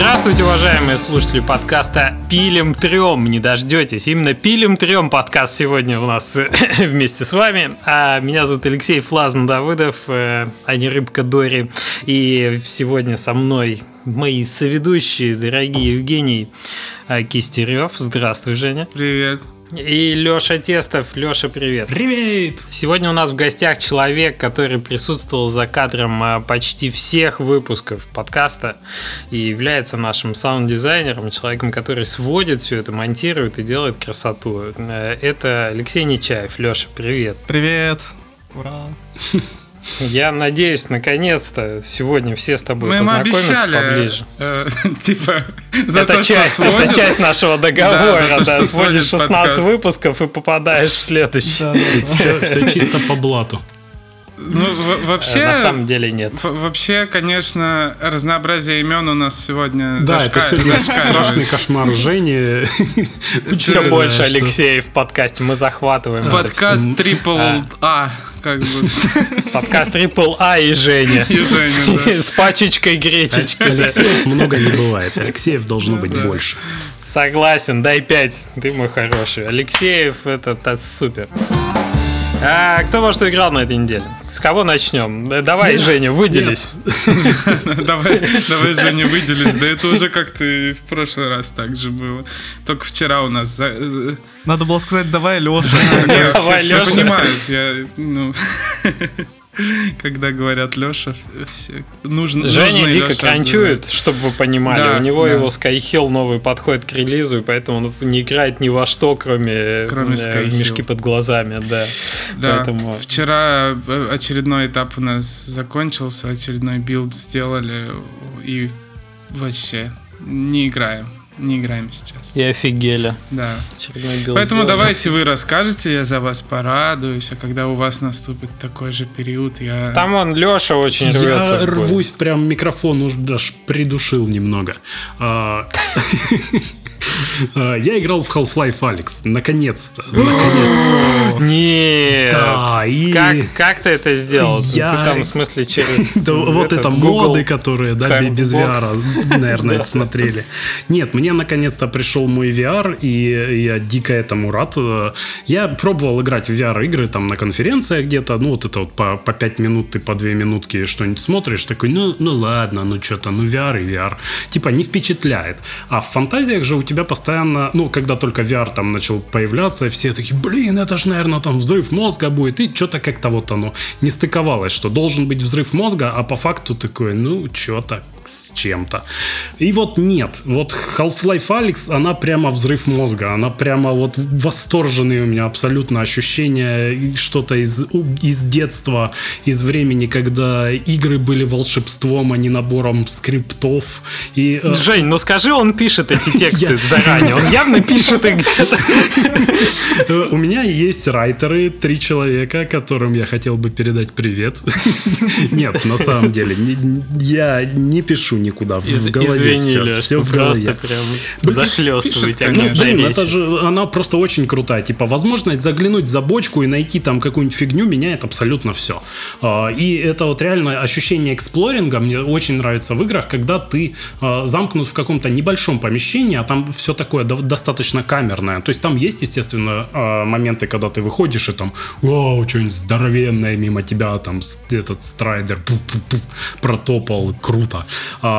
Здравствуйте, уважаемые слушатели подкаста «Пилим трем». Не дождетесь. Именно «Пилим трем» подкаст сегодня у нас вместе с вами. А меня зовут Алексей Флазм Давыдов, э, а не Рыбка Дори. И сегодня со мной мои соведущие, дорогие Евгений э, Кистерев. Здравствуй, Женя. Привет. И Леша Тестов. Леша, привет. Привет! Сегодня у нас в гостях человек, который присутствовал за кадром а, почти всех выпусков подкаста и является нашим саунд-дизайнером, человеком, который сводит все это, монтирует и делает красоту. Э, Это Алексей Нечаев. Леша, привет. Привет! Ура! Я надеюсь, наконец-то сегодня все с тобой Мы познакомятся обещали, поближе. э, типа, за это то, что часть, это часть нашего договора, Да, за то, да, что сводишь сводит 16 подкаст. выпусков и попадаешь в следующий. Все, все чисто по блату. Ну, вообще, На самом деле нет. вообще, конечно, разнообразие имен у нас сегодня Да, это зашка- сегодня зашкаливает. страшный кошмар Жени. Все Да, больше Алексея в подкасте. Мы захватываем. это Подкаст. Трипл А, как бы. Подкаст Triple А и Женя. И Женя, да. С пачечкой гречечки. Алексеев много не бывает. Алексеев должно быть Да. больше. Согласен, дай 5. Ты мой хороший. Алексеев, это, это супер. А кто во что играл на этой неделе? С кого начнем? Э, Давай, Я- Женя, выделись. Давай, давай, Женя, выделись. Да это уже как-то в прошлый раз так же было. Только вчера у нас... за- э, Надо было сказать, давай, Леша. Давай, все, все Лёша. понимают. Я, ну, когда говорят Леша, все, нужно, Женя дико кранчует, чтобы вы понимали. Да, У него да. его Skyhill новый подходит к релизу, и поэтому он не играет ни во что, кроме, Кроме э, Skyhill. мешки под глазами, да. Да, Поэтому- вчера э, очередной этап у нас закончился, очередной build сделали, и вообще не играем. Не играем сейчас. И офигели. Да. Поэтому сделали. давайте вы расскажете, я за вас порадуюсь, а когда у вас наступит такой же период, я... Там он, Леша, очень рвется. Я рвусь, прям микрофон уж даже придушил немного. А, Я играл в Half-Life Алекс. Наконец-то. Наконец-то. Нет. Да, и- как, как ты это сделал? Я- Ты там, в смысле, через Да, вот это Google моды, которые, да, без VR, наверное, смотрели. Нет, мне наконец-то пришел мой VR, и я дико этому рад. Я пробовал играть в VR-игры там на конференциях где-то, ну вот это вот по, по 5 минут ты по 2 минутки что-нибудь смотришь, такой, ну, ну ладно, ну что-то, ну VR и VR. Типа не впечатляет. А в фантазиях же у тебя постоянно, ну, когда только VR там начал появляться, все такие, блин, это же, наверное, там взрыв мозга будет, и что-то как-то вот оно не стыковалось, что должен быть взрыв мозга, а по факту такое, ну, что-то чем-то. И вот нет. Вот Half-Life Alyx, она прямо взрыв мозга. Она прямо вот восторженные у меня абсолютно ощущения. Что-то из, из детства, из времени, когда игры были волшебством, а не набором скриптов. И, э, Жень, ну скажи, он пишет эти тексты заранее. Он явно пишет их где-то. У меня есть райтеры, три человека, которым я хотел бы передать привет. Нет, на самом деле, я не пишу никуда. В Из- голове Извини, всё- Леш, всё ты в просто прям пишет, захлестываете. конечно. Ну, блин, речи. это же, она просто очень крутая. Типа, возможность заглянуть за бочку и найти там какую-нибудь фигню меняет абсолютно все. И это вот реально ощущение эксплоринга мне очень нравится в играх, когда ты а, замкнут в каком-то небольшом помещении, а там все такое до- достаточно камерное. То есть там есть, естественно, а, моменты, когда ты выходишь и там, вау, что-нибудь здоровенное мимо тебя, там этот страйдер протопал, круто.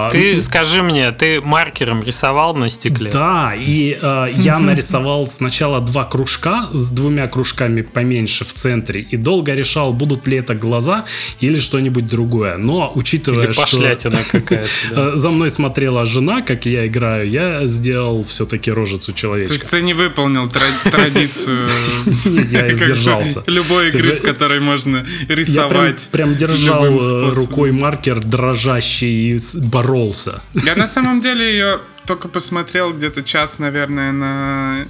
А, Ты скажи мне, ты маркером рисовал на стекле? да, и э, я нарисовал сначала два кружка с двумя кружками поменьше в центре и долго решал, будут ли это глаза или что-нибудь другое. Но учитывая, Или что пошлятина какая-то. да. э, за мной смотрела жена, как я играю, я сделал все-таки рожицу То человечка. есть ты не выполнил тра- традицию Я сдержался. любой игры, в которой можно Я прям, рисовать. прям держал э, рукой маркер дрожащий боролся. Я на самом деле ее только посмотрел где-то час, наверное, на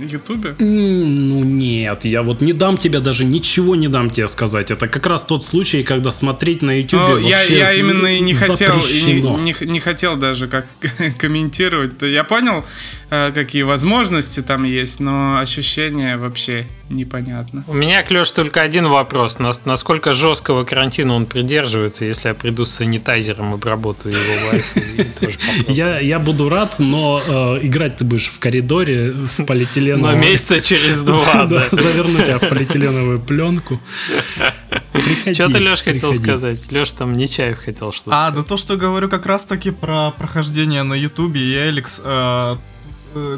Ютубе. Ну нет, я вот не дам тебе даже ничего не дам тебе сказать. Это как раз тот случай, когда смотреть на Ну, я, я именно и не хотел, и не, не, не хотел даже как комментировать. Я понял, э, какие возможности там есть, но ощущения вообще непонятно. У меня, Клеш, только один вопрос. Нас- Насколько жесткого карантина он придерживается, если я приду с санитайзером, обработаю его вайф и тоже попробую? Я, я буду рад, но э, играть ты будешь в коридоре в Но полиэтиленовом... месяца через два, да. Заверну тебя в полиэтиленовую пленку. Приходи, Что ты, Леш, хотел сказать? Леш там Нечаев хотел что-то А, сказать. да то, что говорю как раз таки про прохождение на Ютубе и Эликс, э,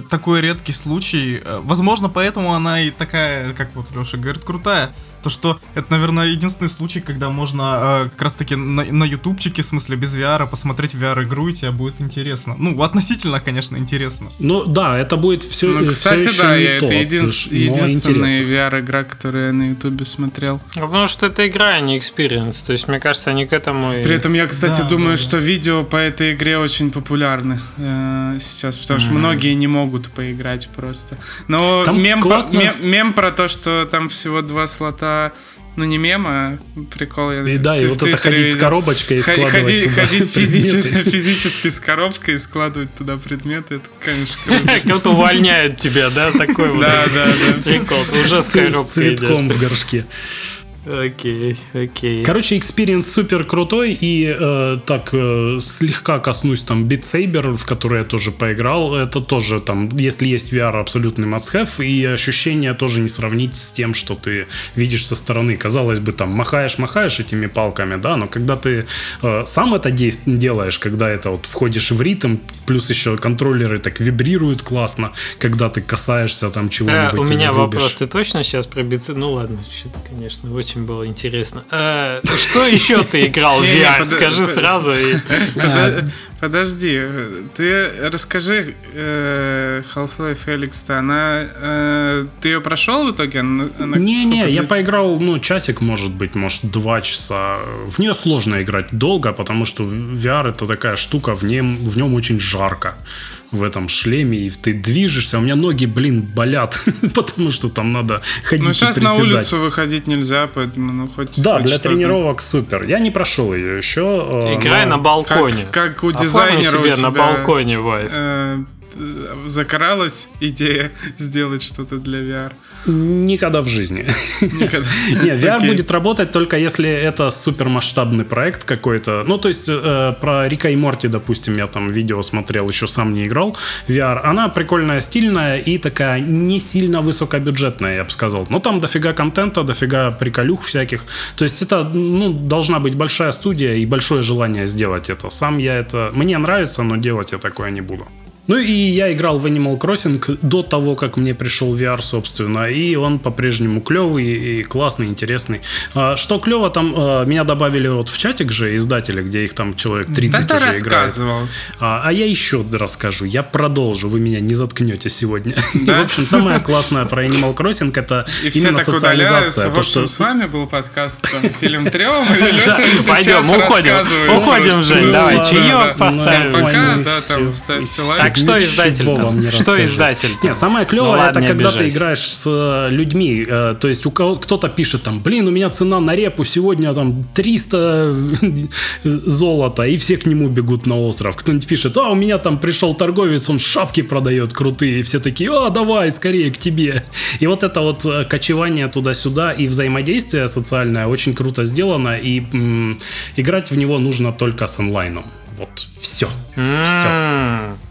такой редкий случай. Э, Возможно, поэтому она и такая, как вот Леша говорит, крутая. То, что это, наверное, единственный случай, когда можно э, как раз таки на, на ютубчике, в смысле без VR, посмотреть VR-игру, и тебе будет интересно. Ну, относительно, конечно, интересно. Ну да, это будет все. Ну, кстати, да, я, это един- но единственная. VR-игра, которую я на Ютубе смотрел. Ну, Потому что это игра, а не experience. То есть, мне кажется, они к этому... и- При этом я, кстати, Да, думаю, да, да. что видео по этой игре очень популярны э, сейчас, потому что многие не могут поиграть просто. Но Там мем, классно- мем, мем про то, что там всего два слота, ну не мем, а прикол. Я И в да, и Твит- вот в это ходить с видел. коробочкой и Ходи- складывать ходи- туда ходить физически, физически с коробкой и складывать туда предметы, это, конечно, будто увольняют тебя, да? Такой вот Да, да, да. прикол. Уже с С коробкой идешь. цветком в горшке. Окей, окей. Короче, experience супер крутой, и э, так э, слегка коснусь там Beat Saber, в который я тоже поиграл. Это тоже там, если есть VR, абсолютный must-have, и ощущение тоже не сравнить с тем, что ты видишь со стороны. Казалось бы, там махаешь-махаешь этими палками, да, но когда ты э, сам это делаешь, когда это вот входишь в ритм, плюс еще контроллеры так вибрируют классно, когда ты касаешься там Э, чего-нибудь. у или меня вопрос. Ты точно сейчас про бицы? Ну ладно, конечно, очень было интересно. Э, Что еще ты играл в VR? Скажи сразу. Подожди, ты расскажи э, Half-Life Alyx-то, она... э, Ты ее прошел в итоге? Не-не, я поиграл, ну, часик, может быть, может, два часа. В нее сложно играть долго, потому что VR это такая штука, в нем очень жарко в этом шлеме, и ты движешься, у меня ноги, блин, болят, потому что там надо ходить Ну, сейчас на улицу выходить нельзя, поэтому, ну, хоть Да, хоть для что-то. тренировок супер. Я не прошел ее еще. э, Играй но- на Как, балконе. как у Оформи дизайнера у себе тебя, на балконе вайф. э, закралась идея сделать что-то для VR? Никогда в жизни. Никогда. Не, VR Окей. будет работать только если это супермасштабный проект какой-то. Ну, то есть э, про Рика и Морти, допустим, я там видео смотрел, еще сам не играл. VR, она прикольная, стильная и такая не сильно высокобюджетная, я бы сказал. Но там дофига контента, дофига приколюх всяких. То есть это, ну, должна быть большая студия и большое желание сделать это. Сам я это... Мне нравится, но делать я такое не буду. Ну и я играл в Animal Crossing до того, как мне пришел VR, собственно, и он по-прежнему клевый и классный, интересный. А, Что клево, там а, меня добавили вот в чатик же издатели, где их там человек 30 Да ты уже играет. рассказывал. А, а я еще расскажу, я продолжу, вы меня не заткнете сегодня. И, Да? в общем, самое классное про Animal Crossing это И все именно так удаляются. социализация. В То, общем, что с вами был подкаст там, «Фильм трем». и Пойдем, уходим. рассказывает Уходим. Жень, Ну, давай, чаек да. поставим. Всем пока, да, там ставьте Так, что издатель вам Что издатель Не, самое клевое, Ну ладно, это когда ты обижайся. играешь с э, людьми. э, то есть у кого кто-то пишет там, блин, у меня цена на репу сегодня там 300 золота, и все к нему бегут на остров. Кто-нибудь пишет, а у меня там пришел торговец, он шапки продает крутые, и все такие, а давай, скорее к тебе. И вот это вот э, кочевание туда-сюда и взаимодействие социальное очень круто сделано, и м, играть в него нужно только с онлайном. Вот, все. М-м. Все,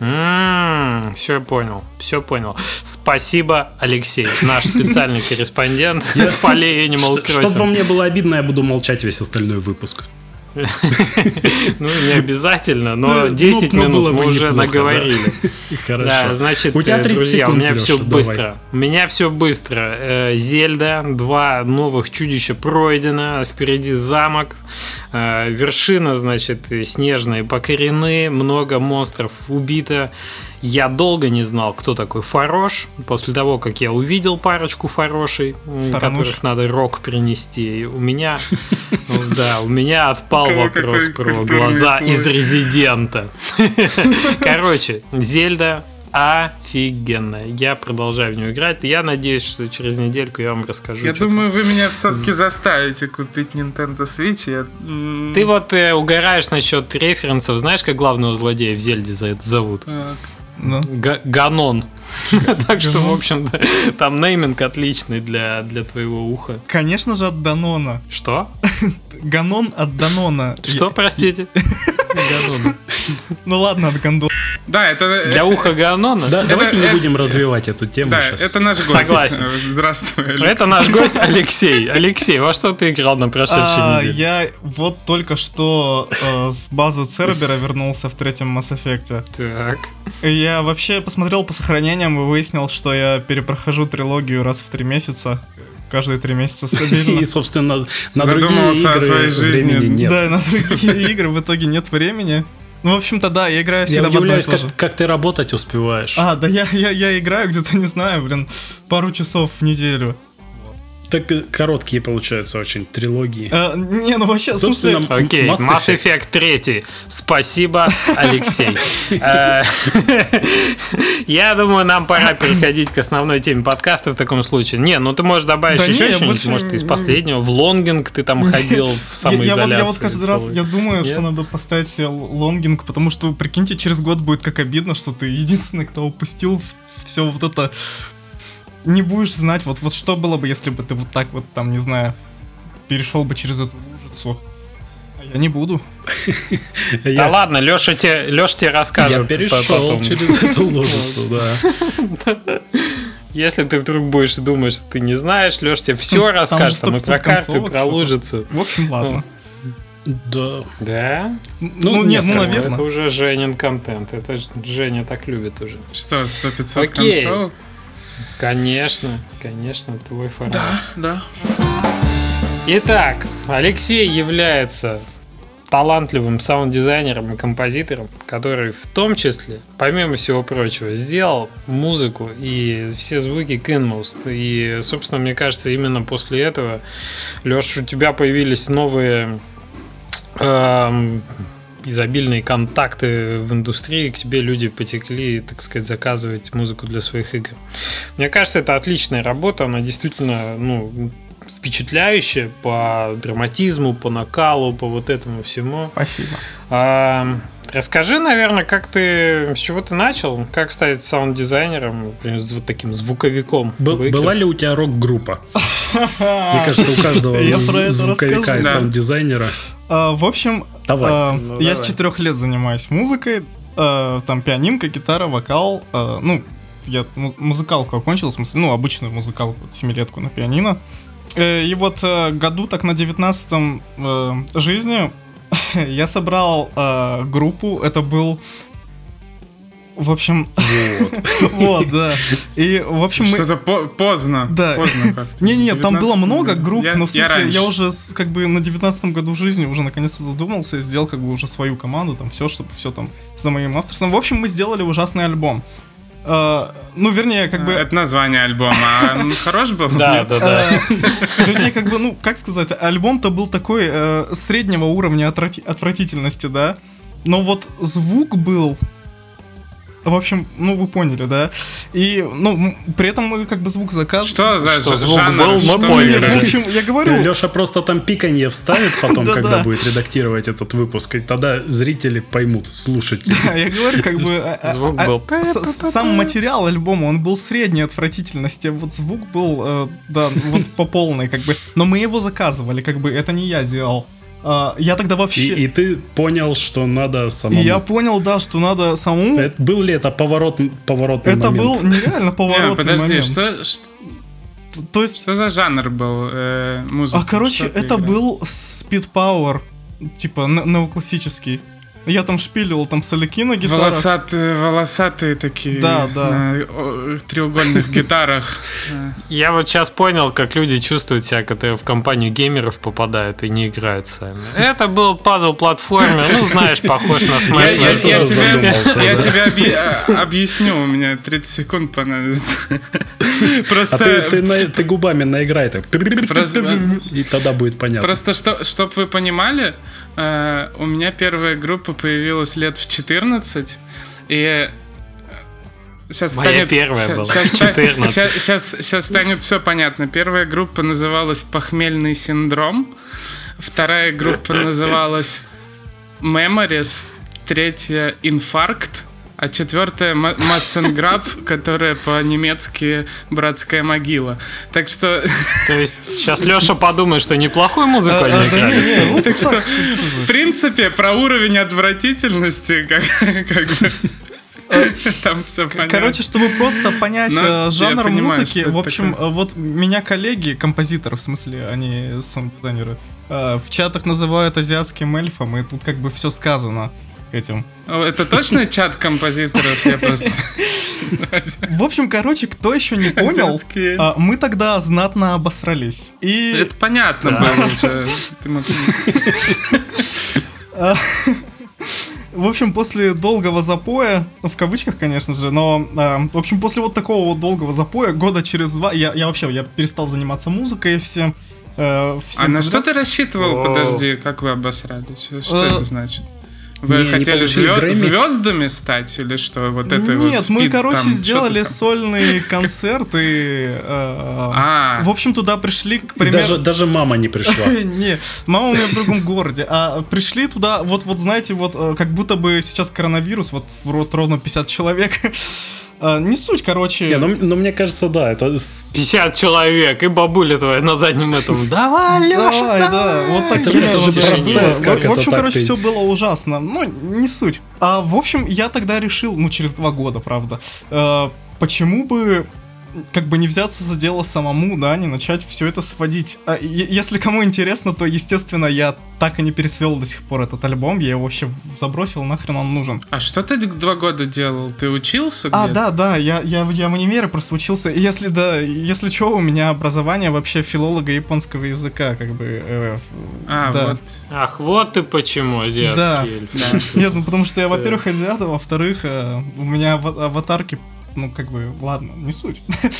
я понял. Все понял. Спасибо, Алексей, наш специальный корреспондент с полей Animal Чтобы Crossing. не было обидно, я буду молчать весь остальной выпуск. Ну, не обязательно, но Ну, 10 ну, минут мы уже наговорили. Хорошо. Да, значит, э, 30 друзья, у меня все быстро. У меня все быстро. Э, Зельда, два новых чудища пройдено, впереди замок, э, вершина, значит, снежные покорены, много монстров убито. Я долго не знал, кто такой Фарош. После того, как я увидел парочку Фарошей, которых надо рок принести, у меня, да, у меня отпал Кого вопрос про глаза слой. из Резидента. Короче, Зельда офигенная. Я продолжаю в нее играть. Я надеюсь, что через недельку я вам расскажу. Я думаю, вы меня все-таки заставите купить Nintendo Switch. Я, Ты вот э, угораешь насчет референсов. Знаешь, как главного злодея в Зельде за- зовут? так, Ну. Га- Ганон. Так что, в общем-то, там нейминг отличный для, для твоего уха. Конечно же, от Данона. Что? Ганон от Данона. Что, простите? Ну ладно, от Гандона. Да, это... Для уха Ганона? Да, давайте не будем развивать эту тему Да, сейчас. это наш гость. Согласен. Здравствуй, Алексей. Это наш гость Алексей. Алексей, во что ты играл на прошедшей А, неделе? я вот только что э, с базы Цербера вернулся в третьем Mass Effect. Так. Я вообще посмотрел по сохранениям и выяснил, что я перепрохожу трилогию раз в три месяца. Каждые три месяца стабильно. И, собственно, на другие Задумался о игры своей жизни. нет. Да, на другие игры в итоге нет времени. Ну, в общем-то, да, я играю Я всегда в одно и удивляюсь, то же. как, как ты работать успеваешь. А, да я, я, я играю где-то, не знаю, блин, пару часов в неделю. Так э, короткие, получаются, очень трилогии. Э, не, ну вообще, Собственно, смысле... Окей, Mass Mass Effect. Effect 3. Спасибо, Алексей. Э, Я думаю, нам пора переходить к основной теме подкаста в таком случае. Не, ну ты можешь добавить еще что-нибудь, может, из не- последнего. В лонгинг ты там ходил в Я, я вот, самоизоляцию. я вот каждый раз, я думаю, что надо поставить себе лонгинг, потому что, прикиньте, через год будет как обидно, что ты единственный, кто упустил все вот это. Не будешь знать, вот, вот что было бы, если бы ты вот так вот, там, не знаю, перешел бы через эту лужицу. А я не буду. Да ладно, Леша тебе, Леша тебе я расскажет. перешел через эту лужицу, да. Если ты вдруг будешь думать, что ты не знаешь, Леша тебе все расскажет. 100 про карту, про лужицу. В общем, ладно. Да. Да? Ну, нет, ну, наверное. Это уже Женин контент. Это Женя так любит уже. Что, 100-500 Окей. концовок? Конечно, конечно, твой формат. Да, да. Итак, Алексей является талантливым саунд-дизайнером и композитором, который в том числе, помимо всего прочего, сделал музыку и все звуки к Inmost. И, собственно, мне кажется, именно после этого, Леш, у тебя появились новые эм, изобильные контакты в индустрии, к тебе люди потекли, так сказать, заказывать музыку для своих игр. Мне кажется, это отличная работа, она действительно, ну, впечатляющая по драматизму, по накалу, по вот этому всему. Спасибо. А, расскажи, наверное, как ты, с чего ты начал, как стать саунд-дизайнером, с вот таким звуковиком. Играх? была ли у тебя рок-группа? Мне кажется, у каждого звуковика и саунд-дизайнера. А, в общем, Давай. а, Ну, я с четырех лет занимаюсь музыкой. а, там пианинка, гитара, вокал. ну, я му- музыкалку окончил, в смысле, ну, обычную музыкалку, семилетку на пианино. И вот э, году так на девятнадцатом э, жизни я собрал э, группу. Это был в общем, вот, да. И, в общем, мы... Что-то по- поздно. Да. Поздно как-то. Не-не, там 19 было много групп, Я- но в смысле, я, раньше. уже как бы на девятнадцатом году жизни уже наконец-то задумался и сделал как бы уже свою команду, там все, чтобы все там за моим авторством. В общем, мы сделали ужасный альбом. Э, ну, вернее, как бы... Это название альбома. А хорош был? Да, да, да. э, Вернее, как бы, ну, как сказать, альбом-то был такой э, среднего уровня отврати- отвратительности, да? Но вот звук был... В общем, ну, вы поняли, да? И, ну, при этом мы как бы звук заказывали. Что за Что звук жанр? был, мы Что поняли. это? В общем, я говорю... Леша просто там пиканье вставит потом, когда будет редактировать этот выпуск, и тогда зрители поймут, слушайте. Я говорю, как бы... а, а, Звук а, был. Сам материал альбома, он был средней отвратительности. Вот звук был, э, да, вот по полной, как бы. Но мы его заказывали, как бы, это не я сделал. А, Я тогда И, вообще... и ты понял, что надо И самому. я понял, да, что надо самому... Это- был ли это поворот, поворотный Это момент? был нереально Не, поворотный подожди, момент. что, что, То есть... что за жанр был э, музыки? А, короче, это играл? был Speed Power, типа, неоклассический. Я там шпилил там соляки на гитарах. Волосатые, волосатые такие Да, да. на треугольных гитарах. Э, Я вот сейчас понял, как люди чувствуют себя, когда в компанию геймеров попадают и не играют сами. Это был пазл-платформер, ну, знаешь, похож на Smash я- тебе, задумался, я да. тебе объ- а, объясню, у меня 30 секунд понадобится. Просто, А ты, ты, на- ты губами наиграй так. Просто- И тогда будет понятно. просто что, чтоб вы понимали, э, у меня первая группа появилась лет в 14, и Сейчас Моя станет, первая ща- была, ста- 14. щас- щас- щас станет все понятно. Первая группа называлась «Похмельный синдром», вторая группа называлась «Memories», третья «Инфаркт», А четвертое Массенграб, которая по-немецки братская могила. Так что... То есть сейчас Леша подумает, что неплохую музыку они играли. Ну, так что, в принципе, про уровень отвратительности, как, бы... Там все понятно. Короче, чтобы просто понять Но э, жанр понимаю, музыки, в общем, такое. вот меня коллеги, композиторы, в смысле, они саунд-дизайнеры, э, в чатах называют азиатским эльфом, и тут как бы все сказано этим. Это точно чат композиторов? Я просто... В общем, короче, кто еще не понял, Азиатские. а, мы тогда знатно обосрались. И Это понятно Да. было мог- В общем, после долгого запоя, ну, в кавычках, конечно же, но, а, в общем, после вот такого вот долгого запоя, года через два, я, я вообще, я перестал заниматься музыкой всем. э, всем А на что ты рассчитывал? О. Подожди, как вы обосрались? Что Э, это значит? Вы не- не хотели звё- Грэмми? звездами стать или что? Вот это вот Нет, мы, спид короче, там, сделали там? сольный концерт и... э, А, В общем, туда пришли, к примеру... даже, даже мама не пришла. Не, мама у меня в другом городе. А пришли туда, вот, вот знаете, вот э, как будто бы сейчас коронавирус, вот в рот ровно 50 человек. А, Не суть, короче. Не, ну, ну, мне кажется, да, это... с- 50 человек, и бабуля твоя на заднем этом. Давай, Леша! Давай, да, вот так Это- же процесс, как В- общем, короче, ты- все было ужасно. Ну, не суть. А в общем, я тогда решил, ну, через два года, правда, э, почему бы как бы не взяться за дело самому, да, не начать все это сводить. А, если кому интересно, то, естественно, я так и не пересвел до сих пор этот альбом, я его вообще забросил, нахрен он нужен. а что ты два года делал? Ты учился А, да, да, я, я, я в универе просто учился. Если да, если что, у меня образование вообще филолога японского языка, как бы. э, А, да. вот. Ах, вот ты почему, Да. азиатский эльф. Нет, ну потому что я, Да. во-первых, азиат, а во-вторых, э, у меня ава- аватарки, ну как бы, ладно, не суть.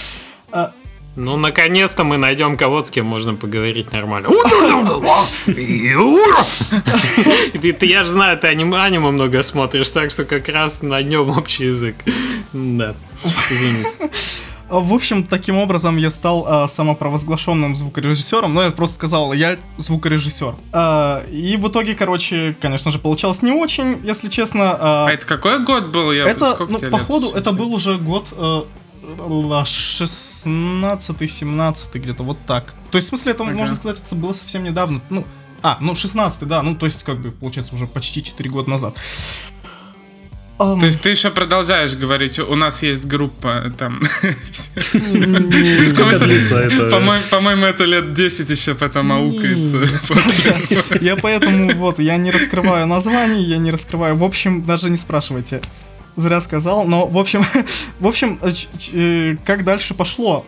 А, Ну, наконец-то мы найдем кого с кем можно поговорить нормально. Ты- ты- Я же знаю, ты аниме, аниме много смотришь, так что как раз найдем общий язык. Да, извините. а, В общем, таким образом я стал а, самопровозглашенным звукорежиссером. Ну, я просто сказал, я звукорежиссер. А, и в итоге, короче, конечно же, получалось не очень, если честно. а, А это какой год был? Я... Это, ну, походу, это был уже год э, 16-17 где-то, вот так. То есть, в смысле, это, Ага. можно сказать, это было совсем недавно. Ну, а, ну, 16 да, ну, то есть, как бы, получается, уже почти 4 года назад. Ам, То есть ты еще продолжаешь говорить, у нас есть группа там. По-моему, это лет 10 еще потом аукается. Я поэтому, вот, я не раскрываю названий, я не раскрываю, в общем, даже не спрашивайте. Зря сказал, но, в общем, в общем, как дальше пошло?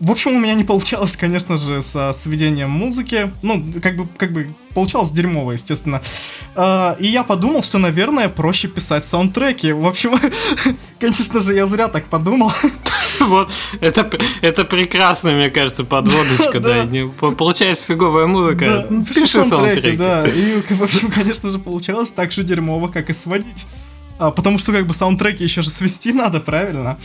В общем, у меня не получалось, конечно же, со сведением музыки. Ну, как бы, как бы получалось дерьмово, естественно. А, И я подумал, что, наверное, проще писать саундтреки. В общем, конечно же, я зря так подумал. Вот, это, это прекрасная, мне кажется, подводочка, да. Да. Получается фиговая музыка, Да, ну, пиши пиши саундтреки. да. И, в общем, конечно же, получалось так же дерьмово, как и сводить. А, потому что, как бы, саундтреки еще же свести надо, правильно?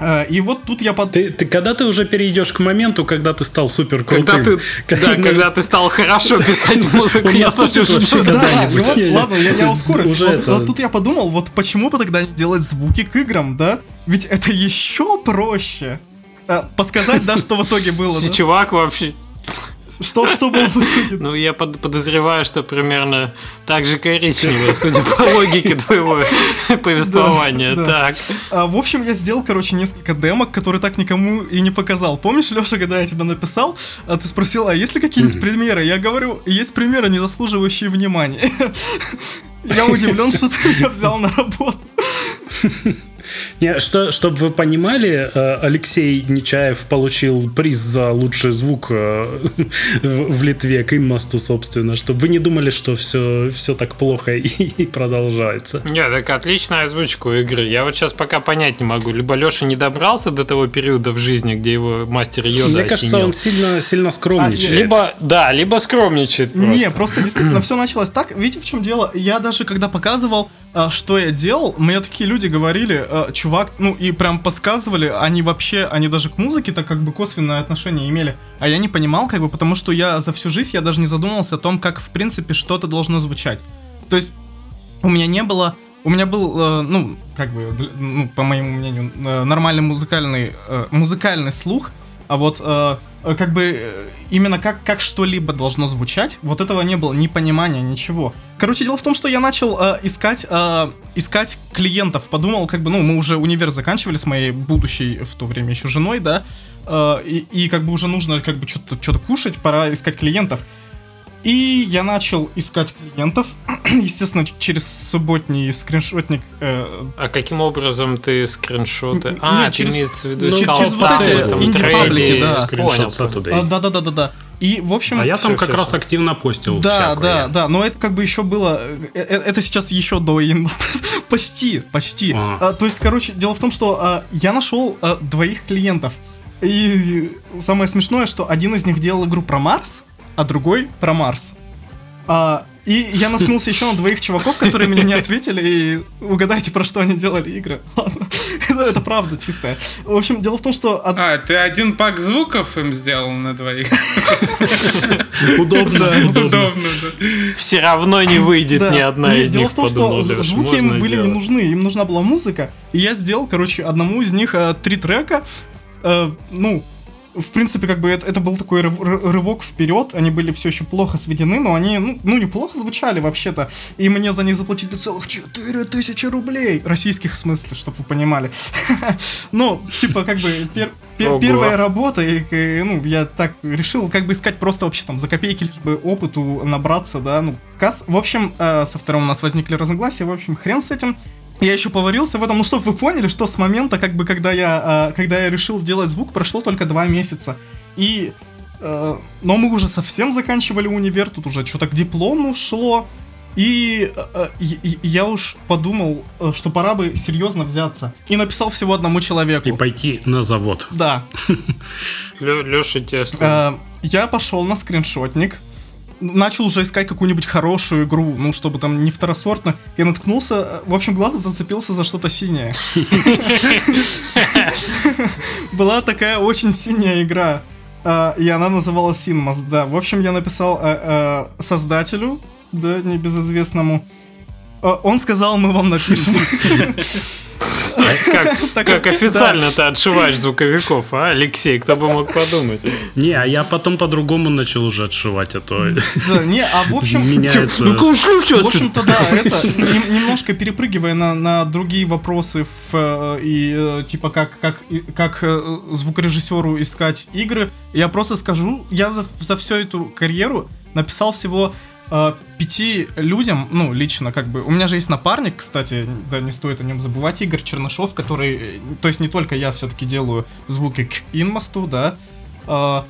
А, и вот тут я под... Ты, ты когда ты уже перейдешь к моменту, когда ты стал супер крутым? Когда ты, да, когда ты стал хорошо писать музыку, я тоже жду. Да, и вот, ладно, я, я ускорюсь. Уже вот, это- вот тут я подумал, вот почему бы тогда не делать звуки к играм, да? Ведь это еще проще. А, подсказать, да, что в итоге было? Чувак вообще, Что, что было в итоге? ну я под- подозреваю, что примерно так же коричневое, судя по логике твоего повествования. Да, да. Так, А, в общем, я сделал, короче, несколько демок, которые так никому и не показал. Помнишь, Леша, когда я тебе написал, а ты спросил, а есть ли какие-нибудь примеры? Я говорю, есть примеры, не заслуживающие внимания. Я удивлен, что ты меня взял на работу. Не, что, чтобы вы понимали, э, Алексей Нечаев получил приз за лучший звук э, в Литве к Инмасту, собственно, чтобы вы не думали, что все, все так плохо и, и продолжается. не, так отличная озвучка у игры. Я вот сейчас пока понять не могу. Либо Леша не добрался до того периода в жизни, где его мастер Йода Мне кажется, осенил. он сильно, сильно скромничает. Либо, да, либо скромничает просто. Не, просто действительно все началось так. Видите, в чем дело? Я даже когда показывал, а, что я делал, мне такие люди говорили, а, чувак, ну и прям подсказывали, они вообще, они даже к музыке так как бы косвенное отношение имели. А я не понимал, как бы, потому что я за всю жизнь я даже не задумывался о том, как в принципе что-то должно звучать. То есть у меня не было у меня был, э, ну, как бы, ну, по моему мнению, э, нормальный музыкальный, э, музыкальный слух, а вот э, э, как бы э, именно как, как что-либо должно звучать, вот этого не было, ни понимания, ничего. Короче, дело в том, что я начал э, искать, э, искать клиентов, подумал, как бы, ну, мы уже универ заканчивали с моей будущей в то время еще женой, да, э, и, и как бы уже нужно как бы что-то что кушать, пора искать клиентов. И я начал искать клиентов, естественно, через субботний скриншотник. э, А каким образом ты скриншоты? Н- А, нет, ты через- имеется в виду ну, искал через вот эти там, трейди. да. Понял, Screenshot понял. Saturday. а, Да-да-да-да-да. И, в общем... А я там Всё, как всё, раз всё. активно постил Да, всякое. да, да, но это как бы еще было, э, э, это сейчас еще до почти, почти. А. А, то есть, короче, дело в том, что а, я нашел а, двоих клиентов. И самое смешное, что один из них делал игру про Марс, а другой про Марс. А, и я наткнулся еще на двоих чуваков, которые мне не ответили, и угадайте, про что они делали игры. Ладно, это, это правда чистая. В общем, дело в том, что... од- А, ты один пак звуков им сделал на двоих? Удобно, удобно. Да. Все равно не выйдет ни одна из Дело них, в том, что звуки им были не нужны, им нужна была музыка. И я сделал, короче, одному из них э, три трека. Э, ну, в принципе, как бы это, это был такой рыв- ры- рывок вперед. Они были все еще плохо сведены, но они, ну, ну, неплохо звучали вообще-то. И мне за них заплатили целых 4000 рублей. Российских в смысле, чтобы вы понимали. Ну, типа, как бы, первая работа, и, ну, я так решил, как бы искать просто вообще там за копейки, лишь бы опыту набраться, да, ну, касс. В общем, э, со вторым у нас возникли разногласия, в общем, хрен с этим. Я еще поварился в этом, ну, чтобы вы поняли, что с момента, как бы, когда я, э, когда я решил сделать звук, прошло только два месяца. И, э, но мы уже совсем заканчивали универ, тут уже что-то к диплому шло. И э, и я уж подумал, э, что пора бы серьезно взяться. И написал всего одному человеку. И пойти на завод. Да. Лёша тебе Э, я пошел на скриншотник. Начал уже искать какую-нибудь хорошую игру, ну, чтобы там не второсортно. Я наткнулся, э, в общем, глаз зацепился за что-то синее. Была такая очень синяя игра. э, И она называлась Sinmas, да. В общем, я написал э, создателю, да, небезызвестному. Он сказал, мы вам напишем. Как, официально ты отшиваешь звуковиков, а, Алексей? Кто бы мог подумать? Не, а я потом по-другому начал уже отшивать, а то не, а в общем... меняется. В общем-то, да, это нем- немножко перепрыгивая на, на другие вопросы э, и э, типа как как и- как э, звукорежиссеру искать игры, я просто скажу, я за, за всю эту карьеру написал всего э, пяти людям, ну лично как бы. У меня же есть напарник, кстати, да, не стоит о нем забывать, Игорь Чернышов, который, то есть не только я все-таки делаю звуки к инмосту, да. э,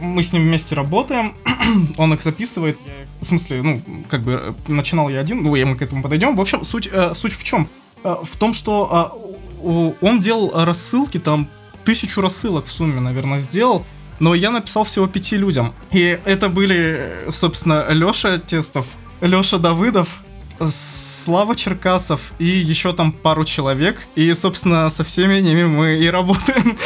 мы с ним вместе работаем, он их записывает, я в смысле, ну, как бы э, начинал я один, ну, и мы к этому подойдем. В общем, суть, э, суть в чем? Э, в том, что э, он делал рассылки, там, тысячу рассылок в сумме, наверное, сделал, но я написал всего пяти людям. И это были, собственно, Леша Тестов, Леша Давыдов, Слава Черкасов и еще там пару человек. И, собственно, со всеми ними мы и работаем.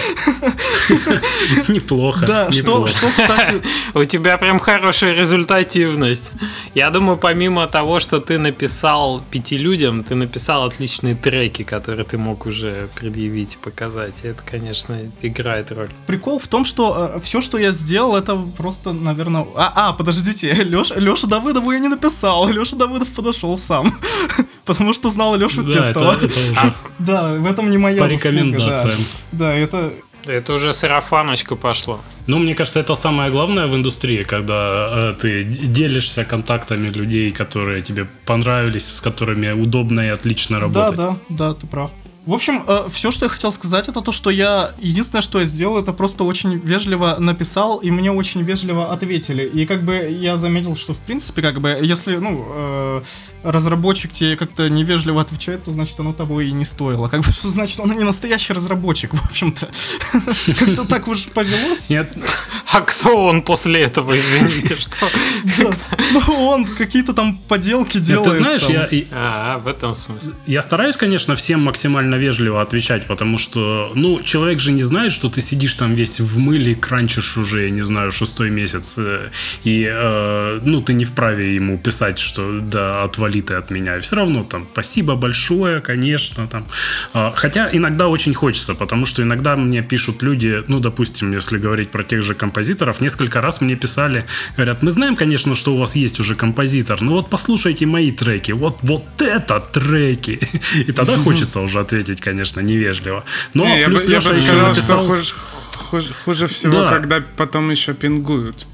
Неплохо. Да, что, неплохо. что, кстати, У тебя прям хорошая результативность. Я думаю, помимо того, что ты написал пяти людям, ты написал отличные треки, которые ты мог уже предъявить и показать. И это, конечно, играет роль. прикол в том, что все, что я сделал, это просто, наверное... А, а подождите, Леша, Леша Давыдову я не написал. Леша Давыдов подошел сам. Потому что знал Лешу Да, Тестова. это, это уже Да, в этом не моя по заслуга, рекомендациям. Да, Да, это... Это уже сарафаночка пошло. Ну, мне кажется, это самое главное в индустрии, когда э, ты делишься контактами людей, которые тебе понравились, с которыми удобно и отлично Да, работать. да, да, ты прав. В общем, все, что я хотел сказать, это то, что я... Единственное, что я сделал, это просто очень вежливо написал, и мне очень вежливо ответили. И как бы я заметил, что в принципе, как бы, если, ну, э, разработчик тебе как-то невежливо отвечает, то значит оно того и не стоило. Как бы, что значит, он не настоящий разработчик, в общем-то. Как-то так уж повелось. Нет, А кто он после этого, извините, что? Ну, он какие-то там поделки делает. ты знаешь, я, А, в этом смысле. я стараюсь, конечно, всем максимально максимально вежливо отвечать, потому что, ну, человек же не знает, что ты сидишь там весь в мыле, кранчишь уже, я не знаю, шестой месяц, э, и, э, ну, ты не вправе ему писать, что да, отвали ты от меня. И все равно там, спасибо большое, конечно, там. А, хотя иногда очень хочется, потому что иногда мне пишут люди, ну, допустим, если говорить про тех же композиторов, несколько раз мне писали, говорят, мы знаем, конечно, что у вас есть уже композитор, но вот послушайте мои треки, вот, вот это треки. И тогда хочется уже ответить, конечно, невежливо. Но Не, я бы, я бы сказал, написал- что хуже, хуже, хуже всего, Да. когда потом еще пингуют.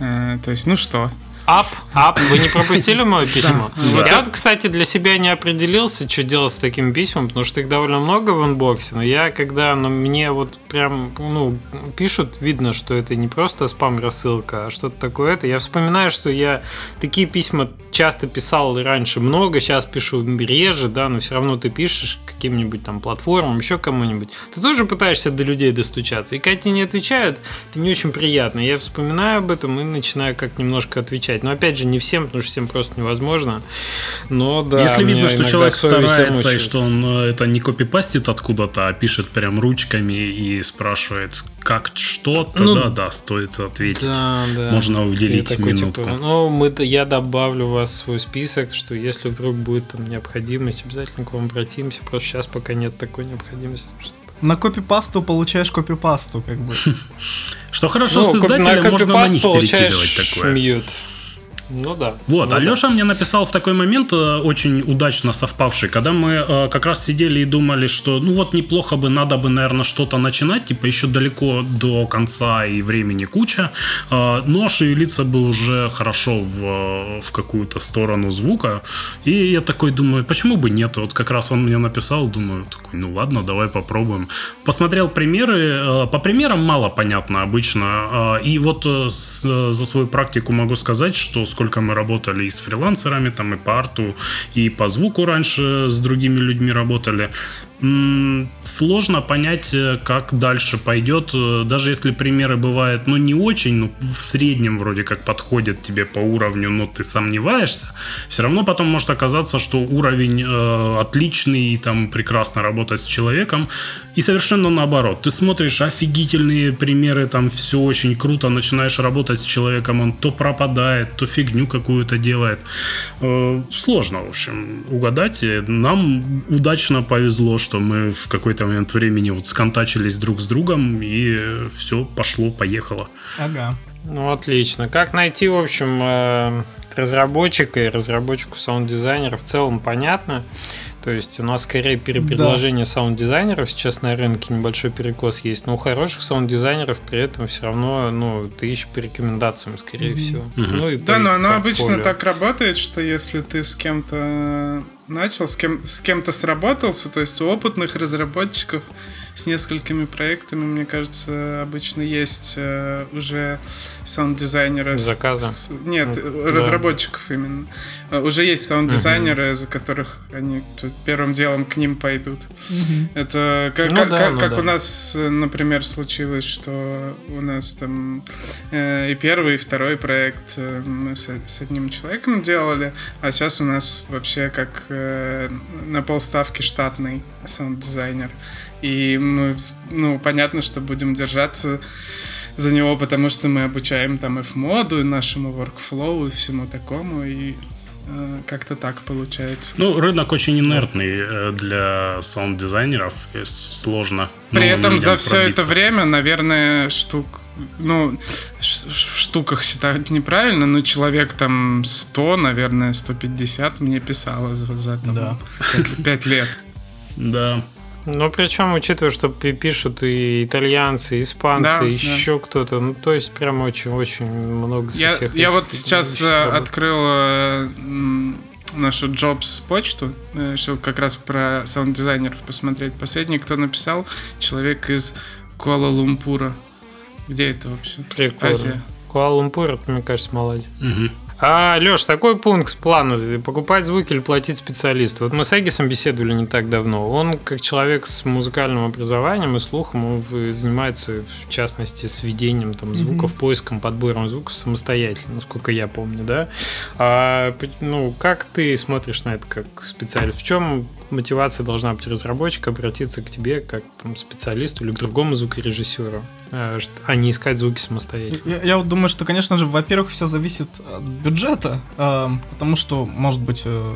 Э, то есть, ну что? Ап, ап, вы не пропустили мое письмо? Да. Я вот, кстати, для себя не определился, что делать с таким письмом, потому что их довольно много в инбоксе, но я, когда ну, мне вот прям, ну, пишут, видно, что это не просто спам-рассылка, а что-то такое это, я вспоминаю, что я такие письма часто писал раньше много, сейчас пишу реже, да, но все равно ты пишешь каким-нибудь там платформам, еще кому-нибудь. Ты тоже пытаешься до людей достучаться. И когда тебе не отвечают, это не очень приятно. Я вспоминаю об этом и начинаю как немножко отвечать. Но опять же, не всем, потому что всем просто невозможно. Но да, Если видно, что человек старается, и замучает. что он э, это не копипастит откуда-то, а пишет прям ручками и спрашивает, как что, Ну, тогда да, стоит ответить. Да, да. Можно уделить такой, минутку. типа, ну, мы, я добавлю вас в свой список, что если вдруг будет там необходимость, обязательно к вам обратимся. Просто сейчас пока нет такой необходимости. Что-то. На копипасту получаешь копипасту, как бы. Что хорошо Ну, с издателем, можно на них получаешь перекидывать такое. мьют. Ну да. Вот, Ну а да. Мне написал в такой момент, э, очень удачно совпавший, когда мы э, как раз сидели и думали, что ну вот неплохо бы, надо бы, наверное, что-то начинать, типа еще далеко до конца и времени куча, э, но шевелиться бы уже хорошо в, в какую-то сторону звука, и я такой думаю, почему бы нет, вот как раз он мне написал, думаю, такой, ну ладно, давай попробуем. Посмотрел примеры, по примерам мало понятно обычно, и вот за свою практику могу сказать, что сколько мы работали и с фрилансерами, там и по арту, и по звуку раньше с другими людьми работали. Сложно понять, э, как дальше пойдет, э, даже если примеры бывают, ну, не очень, ну, в среднем вроде как подходят тебе по уровню, но ты сомневаешься, все равно потом может оказаться, что уровень э, отличный, и там прекрасно работать с человеком, и совершенно наоборот. Ты смотришь офигительные примеры, там все очень круто, начинаешь работать с человеком, он то пропадает, то фигню какую-то делает. Э, Сложно, в общем, угадать. И Нам удачно повезло, что мы в какой-то момент времени вот сконтачились друг с другом, и все пошло, поехало. Ага. Ну, отлично. Как найти, в общем, э, разработчика и разработчику саунд-дизайнера в целом понятно. То есть у нас скорее перепредложение саунд-дизайнеров. Сейчас на рынке небольшой перекос есть, но у хороших саунд-дизайнеров при этом все равно, ну, ты ищешь по рекомендациям, скорее всего. Ну, и Да, но оно обычно так работает, что если ты с кем-то начал, с, кем, с кем-то сработался, то есть у опытных разработчиков с несколькими проектами, мне кажется, обычно есть э, уже саунд-дизайнеры. Заказы? с- нет, Ну, э, да. разработчиков именно. Э, Уже есть саунд-дизайнеры, за которых они тут первым делом к ним пойдут. Это как, Ну как, да, как- ну как да. у нас, например, случилось, что у нас там э, и первый, и второй проект э, мы с, с одним человеком делали, а сейчас у нас вообще как э, на полставки штатный саунд-дизайнер. И мы, ну, понятно, что будем держаться за него, потому что мы обучаем там F-моду, и нашему workflow, и всему такому, и э, как-то так получается. Ну, рынок очень инертный э, для саунд-дизайнеров, сложно. При этом за людям все это пробиться. время, наверное, штук, ну, в штуках считать неправильно, но человек там 100, наверное, 150 мне писало за, за там, Да. 5, лет. Да. Ну, причем, учитывая, что пи- пишут и итальянцы, и испанцы, Да, и да. еще кто-то. Ну, то есть, прям очень-очень много со Я, всех я вот сейчас э, работу. открыл э, нашу Jobs почту, э, чтобы как раз про саунд-дизайнеров посмотреть. Последний, кто написал, человек из Куала-Лумпура. Где это вообще? Прикольно. Азия. Куала-Лумпур, это, мне кажется, молодец. Мгм. А, Леш, такой пункт плана. Покупать звуки или платить специалисту. Вот мы с Эгисом беседовали не так давно. Он, как человек с музыкальным образованием и слухом, он занимается, в частности, сведением там, звуков, поиском, подбором звуков самостоятельно, насколько я помню, да? А, ну, как ты смотришь на это как специалист? В чем мотивация должна быть разработчика обратиться к тебе как там, специалисту или к другому звукорежиссеру, а, ш- а не искать звуки самостоятельно? Я, я вот думаю, что, конечно же, во-первых, все зависит от бюджета, э, потому что, может быть, э,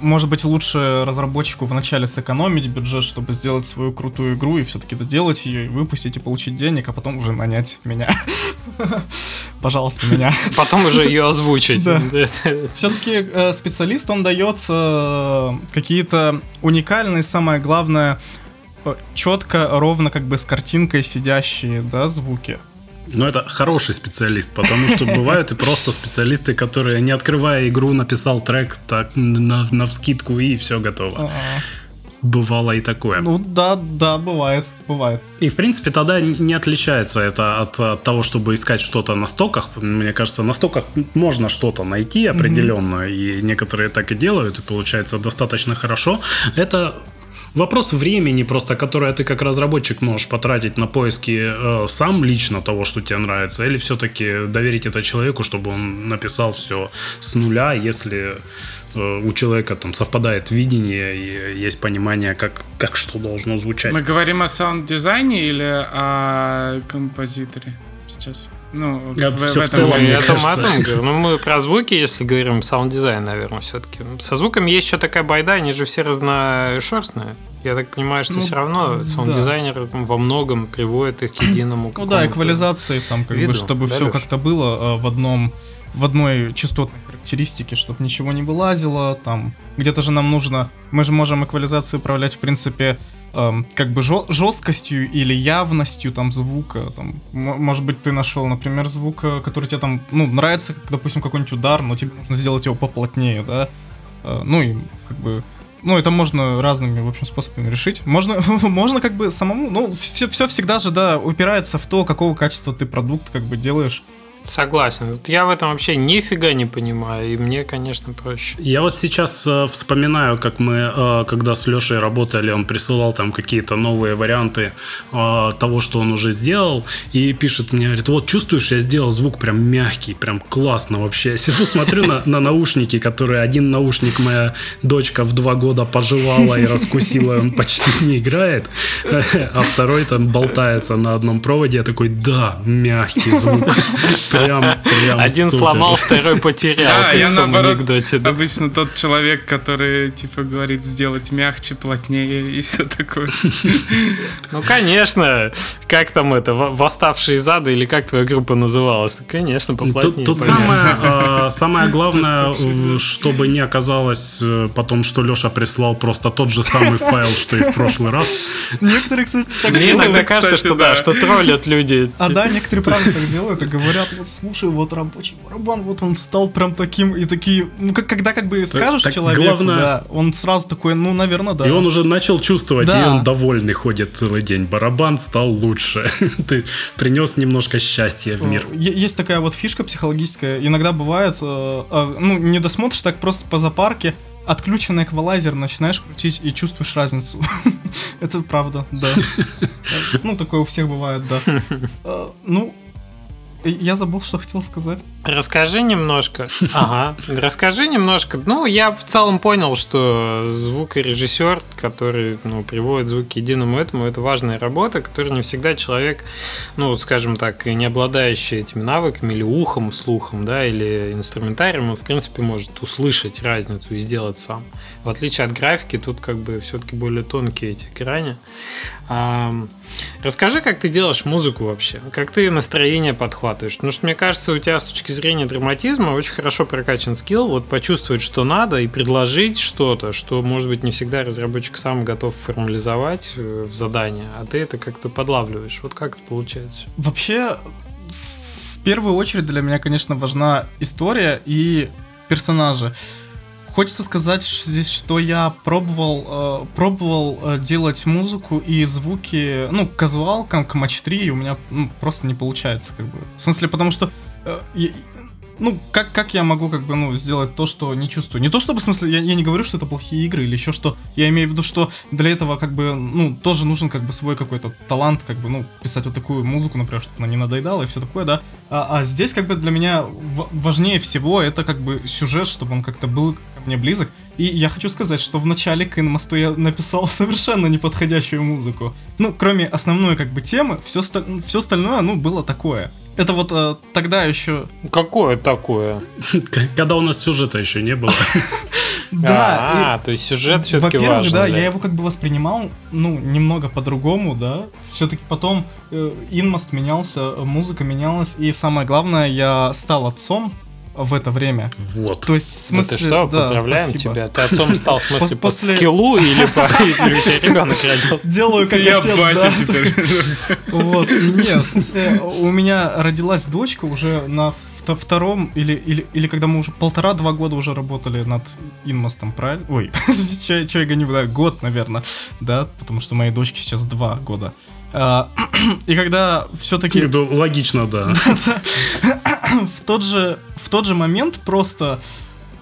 может быть, лучше разработчику вначале сэкономить бюджет, чтобы сделать свою крутую игру и все-таки доделать ее и выпустить и получить денег, а потом уже нанять меня. Пожалуйста, меня. Потом уже ее озвучить. Все-таки специалист, он дает э, какие-то уникальные, самое главное, четко, ровно как бы с картинкой сидящие, да, звуки. Но это хороший специалист, потому что бывают и просто специалисты, которые, не открывая игру, написал трек так на, на вскидку и все готово. А, Бывало и такое. Ну да, да, бывает, бывает. И, в принципе, тогда не отличается это от, от того, чтобы искать что-то на стоках. Мне кажется, на стоках можно что-то найти определенно, и некоторые так и делают, и получается достаточно хорошо. Это вопрос времени просто, которое ты как разработчик можешь потратить на поиски э, сам лично того, что тебе нравится, или все-таки доверить это человеку, чтобы он написал все с нуля, если э, у человека там совпадает видение и есть понимание, как, как что должно звучать. Мы говорим о саунд-дизайне или о композиторе сейчас? Ну, Я в, в этом целом, Я том говорю. Ну, мы про звуки, если говорим, саунд-дизайн, наверное, все-таки. Со звуками есть еще такая байда, они же все разношерстные. Я так понимаю, что Ну, все равно да. саунд-дизайнер во многом приводит их к единому Ну да, эквализации там, как виду, бы, чтобы да, все как-то было э, в одном в одной частотной характеристике, чтобы ничего не вылазило, там где-то же нам нужно, мы же можем эквализацию управлять в принципе эм, как бы жесткостью или явностью там звука, там может быть ты нашел, например, звук, э, который тебе там ну нравится, как, допустим какой-нибудь удар, но тебе нужно сделать его поплотнее, да, Э, ну и как бы ну, это можно разными, в общем, способами решить. Можно, можно как бы самому, ну, все, все всегда же, да, упирается в то, какого качества ты продукт как бы делаешь. Согласен. Я в этом вообще нифига не понимаю, и мне, конечно, проще. Я вот сейчас э, вспоминаю, как мы, э, когда с Лешей работали, он присылал там какие-то новые варианты э, того, что он уже сделал, и пишет мне, говорит, вот чувствуешь, я сделал звук прям мягкий, прям классно вообще. Я сижу, смотрю на, на наушники, которые один наушник моя дочка в два года пожевала и раскусила, он почти не играет, а второй там болтается на одном проводе. Я такой, да, мягкий звук. Прям, прям Один супер. сломал, второй потерял, Да, как я в том наоборот анекдоте. да? обычно тот человек, который типа говорит сделать мягче, плотнее и все такое. Ну, конечно. Как там это, «Во- «Восставшие из ада» или как твоя группа называлась? Конечно, поплотнее. тут понятно. самое, э, самое главное, э, чтобы не оказалось э, потом, что Леша прислал просто тот же самый файл, что и в прошлый раз. Некоторые, кстати, так Мне иногда кажется, что да, да. что троллят люди. А да, некоторые правда так делают и говорят, вот слушай, вот рабочий барабан, вот он стал прям таким, и такие, ну как, когда как бы скажешь так человеку, главное- да, он сразу такой, ну, наверное, да. И он уже начал чувствовать, Да. и он довольный ходит целый день. Барабан стал лучше. Ты принес немножко счастья в мир. Есть такая вот фишка психологическая. Иногда бывает, э, э, ну, не досмотришь так просто по запарке, отключенный эквалайзер начинаешь крутить и чувствуешь разницу. Это правда, да. Ну, такое у всех бывает, да. Э, Ну, я забыл, что хотел сказать. Расскажи немножко. Ага. Расскажи немножко. Ну, я в целом понял, что звукорежиссер, который ну, приводит звук к единому этому, это важная работа, которая не всегда человек, ну, скажем так, не обладающий этими навыками или ухом, слухом, да, или инструментарием, он, в принципе, может услышать разницу и сделать сам. В отличие от графики, тут как бы все-таки более тонкие эти грани. Расскажи, как ты делаешь музыку вообще, как ты настроение подхватываешь. Потому что мне кажется, у тебя с точки зрения драматизма очень хорошо прокачан скилл, вот почувствовать, что надо, и предложить что-то, что, может быть, не всегда разработчик сам готов формализовать э, в задание, а ты это как-то подлавливаешь. Вот как это получается? Вообще, в первую очередь для меня, конечно, важна история и персонажи. Хочется сказать здесь, что я пробовал, э, пробовал э, делать музыку и звуки, ну, казуалкам, к Match 3, и у меня ну, просто не получается, как бы. В смысле, потому что э, ну, как, как я могу, как бы, ну, сделать то, что не чувствую? Не то, чтобы, в смысле, я, я не говорю, что это плохие игры или еще что. Я имею в виду, что для этого, как бы, ну, тоже нужен, как бы, свой какой-то талант, как бы, ну, писать вот такую музыку, например, чтобы она не надоедала и все такое, да. А, а здесь, как бы, для меня важнее всего это, как бы, сюжет, чтобы он как-то был ко мне близок. И я хочу сказать, что в начале к Инмосту я написал совершенно неподходящую музыку. Ну, кроме основной, как бы, темы, все, все остальное, ну, было такое. Это вот э, тогда еще... Какое такое? Когда у нас сюжета еще не было. Да. А, то есть сюжет все-таки важен. да, я его как бы воспринимал, ну, немного по-другому, да. Все-таки потом э, Инмост менялся, музыка менялась, и самое главное, я стал отцом, в это время. Вот. То есть, в смысле, да ты что, да, поздравляем спасибо. тебя. Ты отцом стал, в смысле, по скиллу или по или у тебя ребенок родил? Делаю как Я батя теперь. Вот. Не, в смысле, у меня родилась дочка уже на втором, или, или, или когда мы уже полтора-два года уже работали над Инмостом, правильно? Ой, что я гоню, да, год, наверное, да, потому что моей дочке сейчас два года. А, и когда все-таки... Логично, да. в, тот же, в тот же момент просто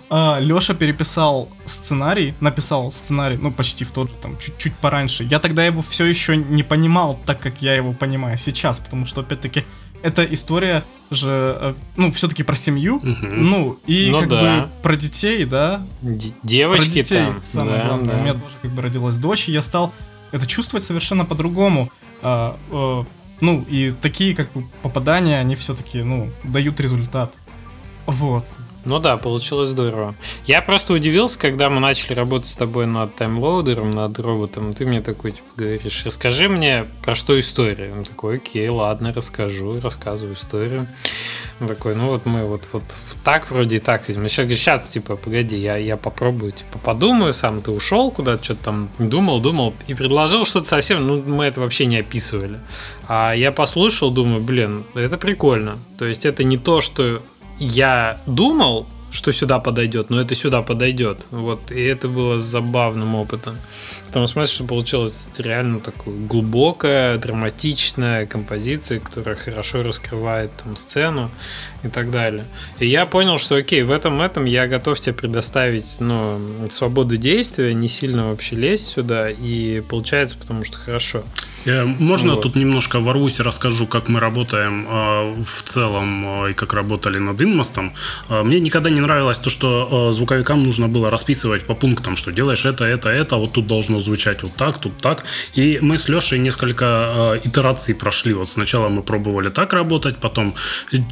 а, Леша переписал сценарий, написал сценарий, ну, почти в тот же, там, чуть-чуть пораньше. Я тогда его все еще не понимал, так как я его понимаю сейчас, потому что, опять-таки, эта история же, э, ну, все-таки про семью, угу. ну, и ну, как да. бы про детей, да. Д- девочки про детей, там. Самое да, главное. Да. У меня тоже как бы родилась дочь, и я стал это чувствовать совершенно по-другому. А, а, ну, и такие как бы попадания, они все-таки, ну, дают результат. Вот. Ну да, получилось здорово. Я просто удивился, когда мы начали работать с тобой над таймлоудером, над роботом. Ты мне такой, типа, говоришь, расскажи мне, про что история. Он такой, окей, ладно, расскажу, рассказываю историю. Он такой, ну вот мы вот, вот так вроде так. Мы сейчас, типа, погоди, я, я попробую, типа, подумаю сам. Ты ушел куда-то, что-то там думал, думал и предложил что-то совсем, ну, мы это вообще не описывали. А я послушал, думаю, блин, это прикольно. То есть это не то, что я думал, что сюда подойдет, но это сюда подойдет. Вот, и это было забавным опытом. В том смысле, что получилась реально такая глубокая, драматичная композиция, которая хорошо раскрывает там сцену и так далее. И я понял, что окей, в этом этом я готов тебе предоставить ну, свободу действия, не сильно вообще лезть сюда, и получается, потому что хорошо. Я, можно вот. тут немножко ворвусь и расскажу, как мы работаем э, в целом э, и как работали над Инмостом. Э, мне никогда не нравилось то, что э, звуковикам нужно было расписывать по пунктам, что делаешь это, это, это, вот тут должно звучать вот так, тут так. И мы с Лешей несколько э, итераций прошли. Вот сначала мы пробовали так работать, потом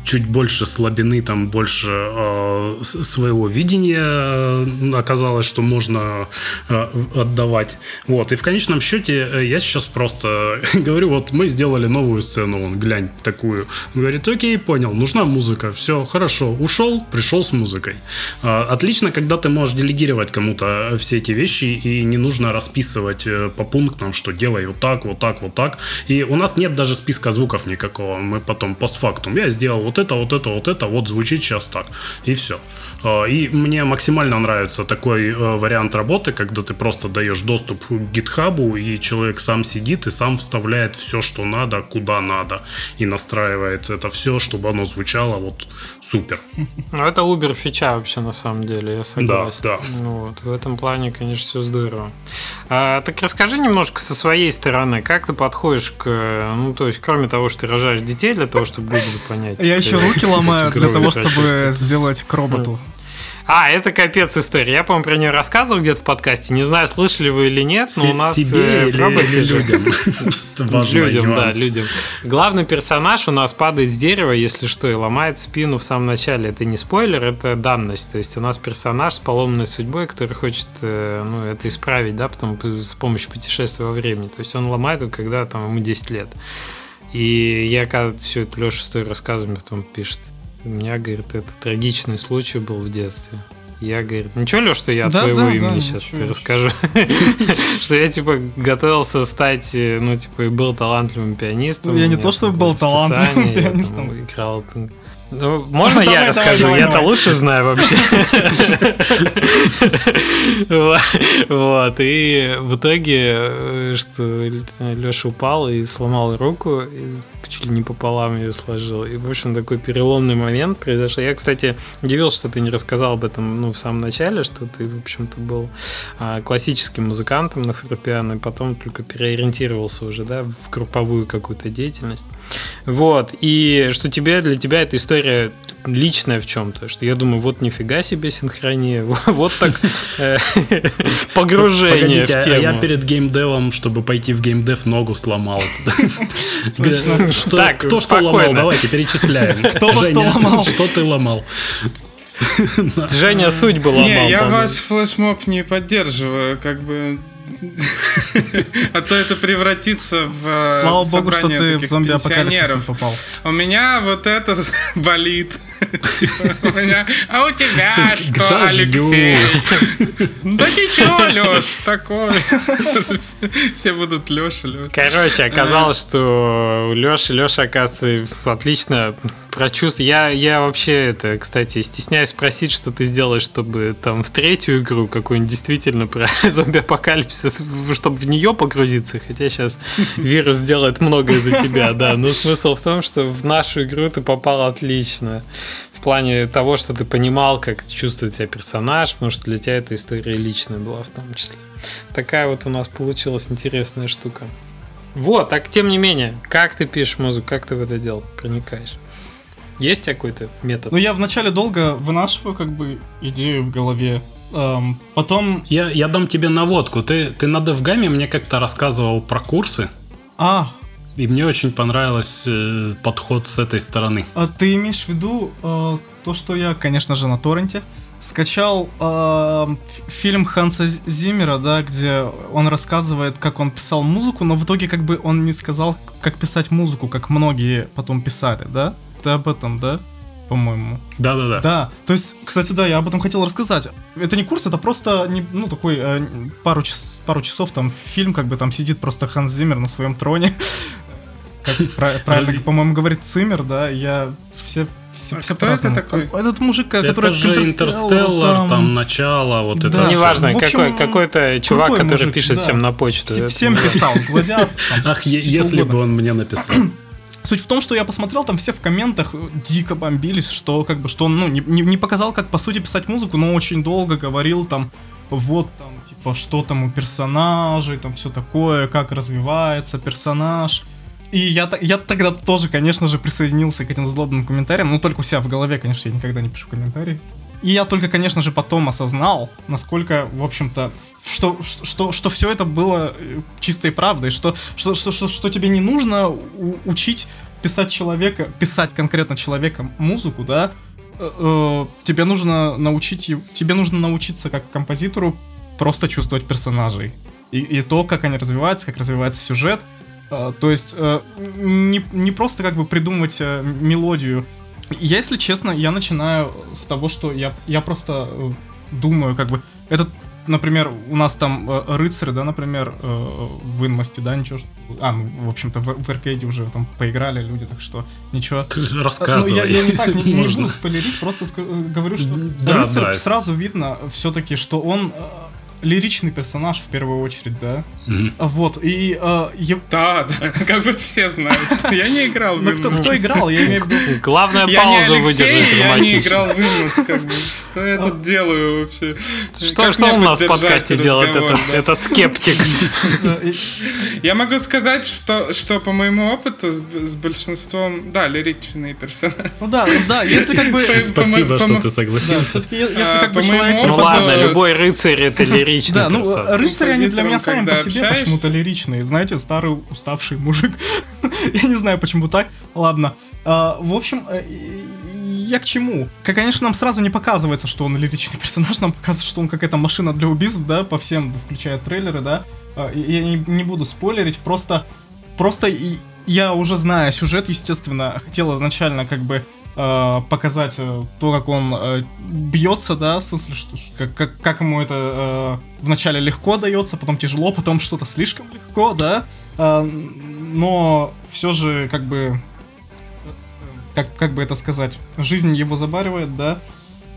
чуть больше слабины, там больше э, своего видения э, оказалось, что можно э, отдавать. Вот. И в конечном счете э, я сейчас просто говорю, вот мы сделали новую сцену, он глянь такую. Он говорит, окей, понял, нужна музыка, все, хорошо, ушел, пришел с музыкой. А, отлично, когда ты можешь делегировать кому-то все эти вещи и не нужно расписывать э, по пунктам, что делай вот так, вот так, вот так. И у нас нет даже списка звуков никакого, мы потом постфактум, я сделал вот это, вот это, вот это, вот звучит сейчас так, и все. А, и мне максимально нравится такой э, вариант работы, когда ты просто даешь доступ к GitHub, и человек сам сидит и сам вставляет все, что надо, куда надо, и настраивает это все, чтобы оно звучало вот супер. Ну, это Uber фича вообще на самом деле, я согласен. Да, да. Ну, вот, в этом плане, конечно, все здорово. А, так расскажи немножко со своей стороны, как ты подходишь к, ну, то есть, кроме того, что ты рожаешь детей для того, чтобы люди понять. Я еще руки ломаю для того, чтобы сделать к роботу. А, это капец история. Я, по-моему, про нее рассказывал где-то в подкасте. Не знаю, слышали вы или нет, но у нас Себе э, в роботе людям. Людям, да, людям. Главный персонаж у нас падает с дерева, если что, и ломает спину в самом начале. Это не спойлер, это данность. То есть у нас персонаж с поломанной судьбой, который хочет э, ну, это исправить, да, потом с помощью путешествия во времени. То есть он ломает когда там ему 10 лет. И я когда все это Леша историю рассказываю, потом пишет, у меня, говорит, это трагичный случай был в детстве. Я, говорит, ничего, Леш, что я от твоего да, имени да, сейчас тебе расскажу? Что я, типа, готовился стать, э, ну, типа, и был талантливым пианистом. Я не то, что был талантливым пианистом. Играл Ну, можно Давай, я давай, расскажу? Я-то лучше знаю вообще. Вот, и в итоге, э, что Леша упал и сломал руку, чуть ли не пополам ее сложил. И, в общем, такой переломный момент произошел. Я, кстати, удивился, что ты не рассказал об этом ну, в самом начале, что ты, в общем-то, был а, классическим музыкантом на фортепиано, и потом только переориентировался уже, да, в групповую какую-то деятельность. Вот, и что тебе, для тебя эта история личная в чем-то, что я думаю, вот нифига себе синхрония, вот так э, погружение в а тему. я перед геймдевом, чтобы пойти в геймдев, ногу сломал. Так, Кто что ломал? Давайте перечисляем. Кто что ломал? Что ты ломал? Женя суть была Не, я ваш флешмоб не поддерживаю, как бы... А то это превратится в э, Слава богу, что ты в не пенсионеров. попал. У меня вот это болит. Типа, у меня, А у тебя что. Алексей? Да ничего, Леш, такой. Все- будут Леша, Леша. Короче, оказалось, что у Леши, Леша, оказывается, отлично прочувствовал. Я, я вообще, это, кстати, стесняюсь спросить, что ты сделаешь, чтобы там в третью игру какую-нибудь действительно про зомби-апокалипсис, чтобы в нее погрузиться, хотя сейчас вирус делает многое за тебя, да. Но смысл в том, что в нашу игру ты попал отлично. В плане того, что ты понимал, как чувствует себя персонаж, потому что для тебя эта история личная была в том числе. Такая вот у нас получилась интересная штука. Вот, так тем не менее, как ты пишешь музыку, как ты в это дело проникаешь? Есть у тебя какой-то метод? Ну, я вначале долго вынашиваю, как бы, идею в голове. Эм, потом... Я, я дам тебе наводку. Ты, ты на DevGame мне как-то рассказывал про курсы, А, и мне очень понравился э, подход с этой стороны. а ты имеешь в виду э, то, что я, конечно же, на торренте скачал э, фильм Ханса З- Зиммера, да, где он рассказывает, как он писал музыку, но в итоге как бы он не сказал, как писать музыку, как многие потом писали, да? Ты об этом, да? По-моему. Да-да-да. Да, то есть, кстати, да, я об этом хотел рассказать. Это не курс, это просто, не, ну, такой э, пару, час- пару часов там фильм, как бы там сидит просто Ханс Зиммер на своем троне. Как правильно, по-моему, говорит Циммер, да, я все... все, А все кто это такой? Этот мужик, Это который же Интерстеллар, там, начало, вот Да. это. Ну, неважно, в общем, какой, какой-то чувак, крутой который мужик, пишет да. всем на почту. Вс- Это Всем писал, гладиатор. там, Ах, если бы он мне написал. Суть в том, что я посмотрел, там все в комментах дико бомбились, что как бы, что он, ну, не, не- не показал, как по сути писать музыку, но очень долго говорил там, вот там, типа, что там у персонажей, там все такое, как развивается персонаж. И я, я тогда тоже, конечно же, присоединился к этим злобным комментариям, ну, только у себя в голове, конечно, я никогда не пишу комментарии. И я только, конечно же, потом осознал, насколько, в общем-то, что, что, что, все это было э, чистой правдой, что, что, что, что, что тебе не нужно учить писать человека, писать конкретно человека музыку, да, Э, э, тебе нужно научить, тебе нужно научиться как композитору просто чувствовать персонажей. И, и то, как они развиваются, как развивается сюжет. То есть не, не просто как бы придумывать мелодию. Я, если честно, я начинаю с того, что я, я просто э, думаю, как бы, этот, например, у нас там э, рыцарь, да, например, э, в инмосте, да, ничего, а, ну, в общем-то, в, в аркейде уже там поиграли люди, так что ничего. Ну, Рассказывай. я, я не так, не, буду спойлерить, просто э, говорю, что Да, рыцарь да. сразу видно все-таки, что он э, лиричный персонаж в первую очередь, да. А Вот, и э, е- Да, да, как бы все знают. Я не играл в ну, кто, Windows. кто играл, я имею в виду... Главное Я не паузу выдержать я не играл в Windows, как бы. Что я тут делаю вообще? Что, что у нас в подкасте делает этот, да? этот скептик? Я могу сказать, что, что по моему опыту с, с большинством, да, лиричные персонажи. Ну да, да, если как бы... Спасибо, по- что по- ты согласился. все-таки если А, как бы человек... Ну ладно, любой рыцарь это лиричный Да, ну персонаж. рыцари они для меня сами по себе общаешься. почему-то лиричные. Знаете, старый уставший мужик. Я не знаю, почему так. Ладно. А, В общем, э, я к чему? Как, конечно, нам сразу не показывается, что он лиричный персонаж, нам показывается, что он какая-то машина для убийств, да, по всем, включая трейлеры, да. А, Я не, не буду спойлерить, просто, просто я уже зная сюжет, естественно, хотел изначально как бы э, показать э, то, как он э, бьется, да, в смысле, что, как, как, как ему это э, вначале легко дается, потом тяжело, потом что-то слишком легко, да, Э, но все же как бы как, как бы это сказать, жизнь его забаривает, да.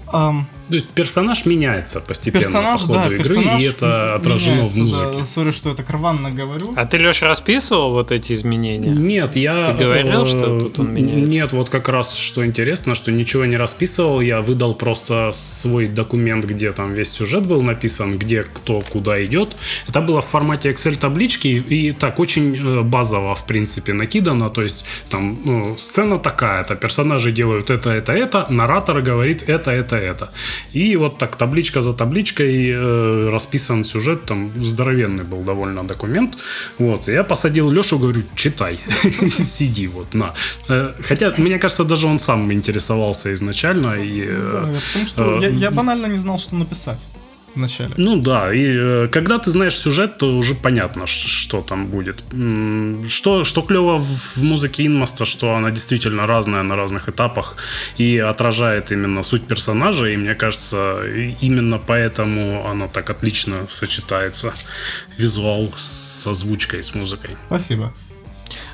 Um, то есть персонаж меняется постепенно персонаж, по ходу да, игры, и это отражено в музыке. Да, сори, что я так рванно говорю. А ты, Леша, расписывал вот эти изменения? Нет, я... Ты говорил, что тут он меняется? Нет, вот как раз что интересно, что ничего не расписывал, я выдал просто свой документ, где там весь сюжет был написан, где кто куда идет. Это было в формате Excel-таблички, и так очень э, базово, в принципе, накидано, то есть там ну, сцена такая-то, персонажи делают это, это, это, наратор говорит это, это, это. И вот так табличка за табличкой э, расписан сюжет, там здоровенный был довольно документ. Вот, я посадил Лешу, говорю, читай, сиди вот, на. Э, хотя, мне кажется, даже он сам интересовался изначально. И, э, потому что я, я банально не знал, что написать вначале. Ну да, и э, когда ты знаешь сюжет, то уже понятно, что там будет. Что, что клево в музыке Инмоста, что она действительно разная на разных этапах и отражает именно суть персонажа, и мне кажется, именно поэтому она так отлично сочетается визуал с озвучкой, с музыкой. Спасибо.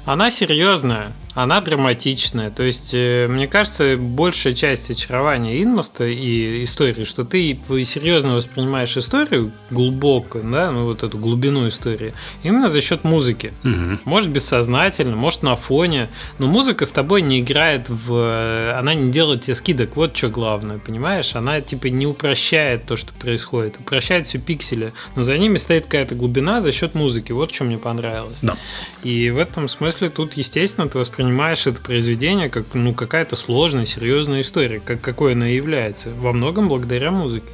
Она серьезная, она драматичная. То есть, э, мне кажется, большая часть очарования Инмоста и истории, что ты серьезно воспринимаешь историю глубоко, да, ну вот эту глубину истории, именно за счет музыки. Угу. Может бессознательно, может на фоне, но музыка с тобой не играет в... Э, она не делает тебе скидок, вот что главное, понимаешь? Она типа не упрощает то, что происходит, упрощает все пиксели, но за ними стоит какая-то глубина за счет музыки. Вот что мне понравилось. Да. И в этом смысле смысле тут, естественно, ты воспринимаешь это произведение как ну, какая-то сложная, серьезная история, как какой она является. Во многом благодаря музыке.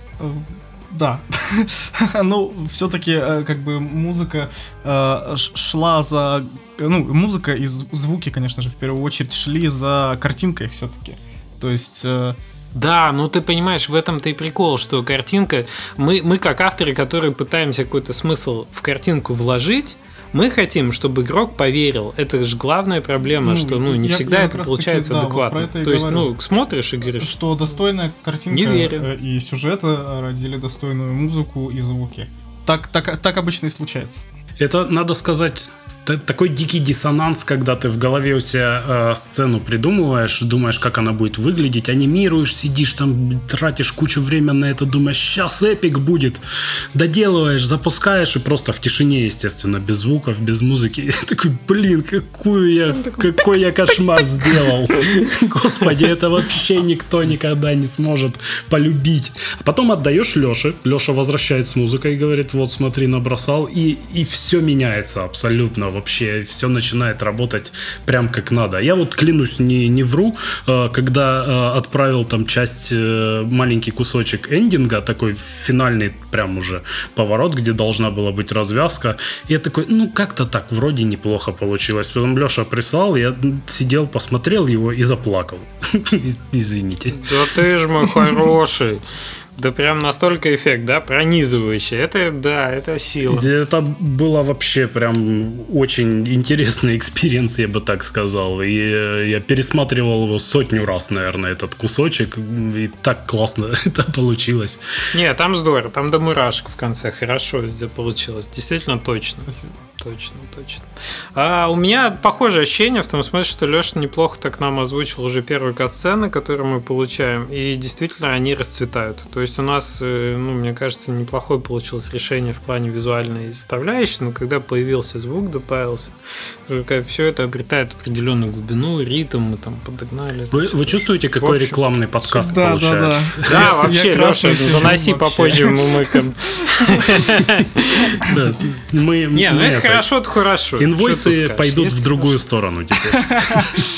Да. ну, все-таки, э, как бы, музыка э, шла за... Ну, музыка и звуки, конечно же, в первую очередь шли за картинкой все-таки. То есть... Э, да, ну ты понимаешь, в этом-то и прикол, что картинка... Мы, мы как авторы, которые пытаемся какой-то смысл в картинку вложить, мы хотим, чтобы игрок поверил. Это же главная проблема, ну, что ну, не я, всегда я это получается таки, да, адекватно. Вот То есть, говорю, ну, смотришь и говоришь. Что достойная картинка не верю. Э, и сюжета родили достойную музыку и звуки. Так, так, так обычно и случается. Это, надо сказать, такой дикий диссонанс, когда ты в голове у себя э, сцену придумываешь, думаешь, как она будет выглядеть, анимируешь, сидишь там, тратишь кучу времени на это, думаешь, сейчас эпик будет, доделываешь, запускаешь и просто в тишине, естественно, без звуков, без музыки. Я такой, блин, какую я, какой я кошмар сделал. Господи, это вообще никто никогда не сможет полюбить. А потом отдаешь Леше, Леша возвращает с музыкой и говорит, вот смотри, набросал, и, и все меняется абсолютно вообще все начинает работать прям как надо. Я вот клянусь, не, не вру, э, когда э, отправил там часть, э, маленький кусочек эндинга, такой финальный прям уже поворот, где должна была быть развязка, я такой, ну как-то так вроде неплохо получилось. Потом Леша прислал, я сидел, посмотрел его и заплакал. Извините. Да ты ж мой хороший. Да прям настолько эффект, да, пронизывающий. Это, да, это сила. Это было вообще прям очень интересный experience, я бы так сказал. И э, я пересматривал его сотню раз, наверное, этот кусочек. И так классно это получилось. Не, там здорово, там до мурашек в конце хорошо здесь получилось. Действительно точно. Точно, точно. А у меня похожее ощущение в том смысле, что Леша неплохо так нам озвучил уже первые кат-сцены, которые мы получаем, и действительно они расцветают. То есть у нас, э, ну, мне кажется, неплохое получилось решение в плане визуальной составляющей, но когда появился звук, добавился, все это обретает определенную глубину, ритм, мы там подогнали. Вы, вы чувствуете, какой общем, рекламный подкаст да, получается? Да, да. Да, вообще, Леша, заноси попозже мы Мы, Не, ну если хорошо, то хорошо. Инвойсы пойдут в другую сторону теперь.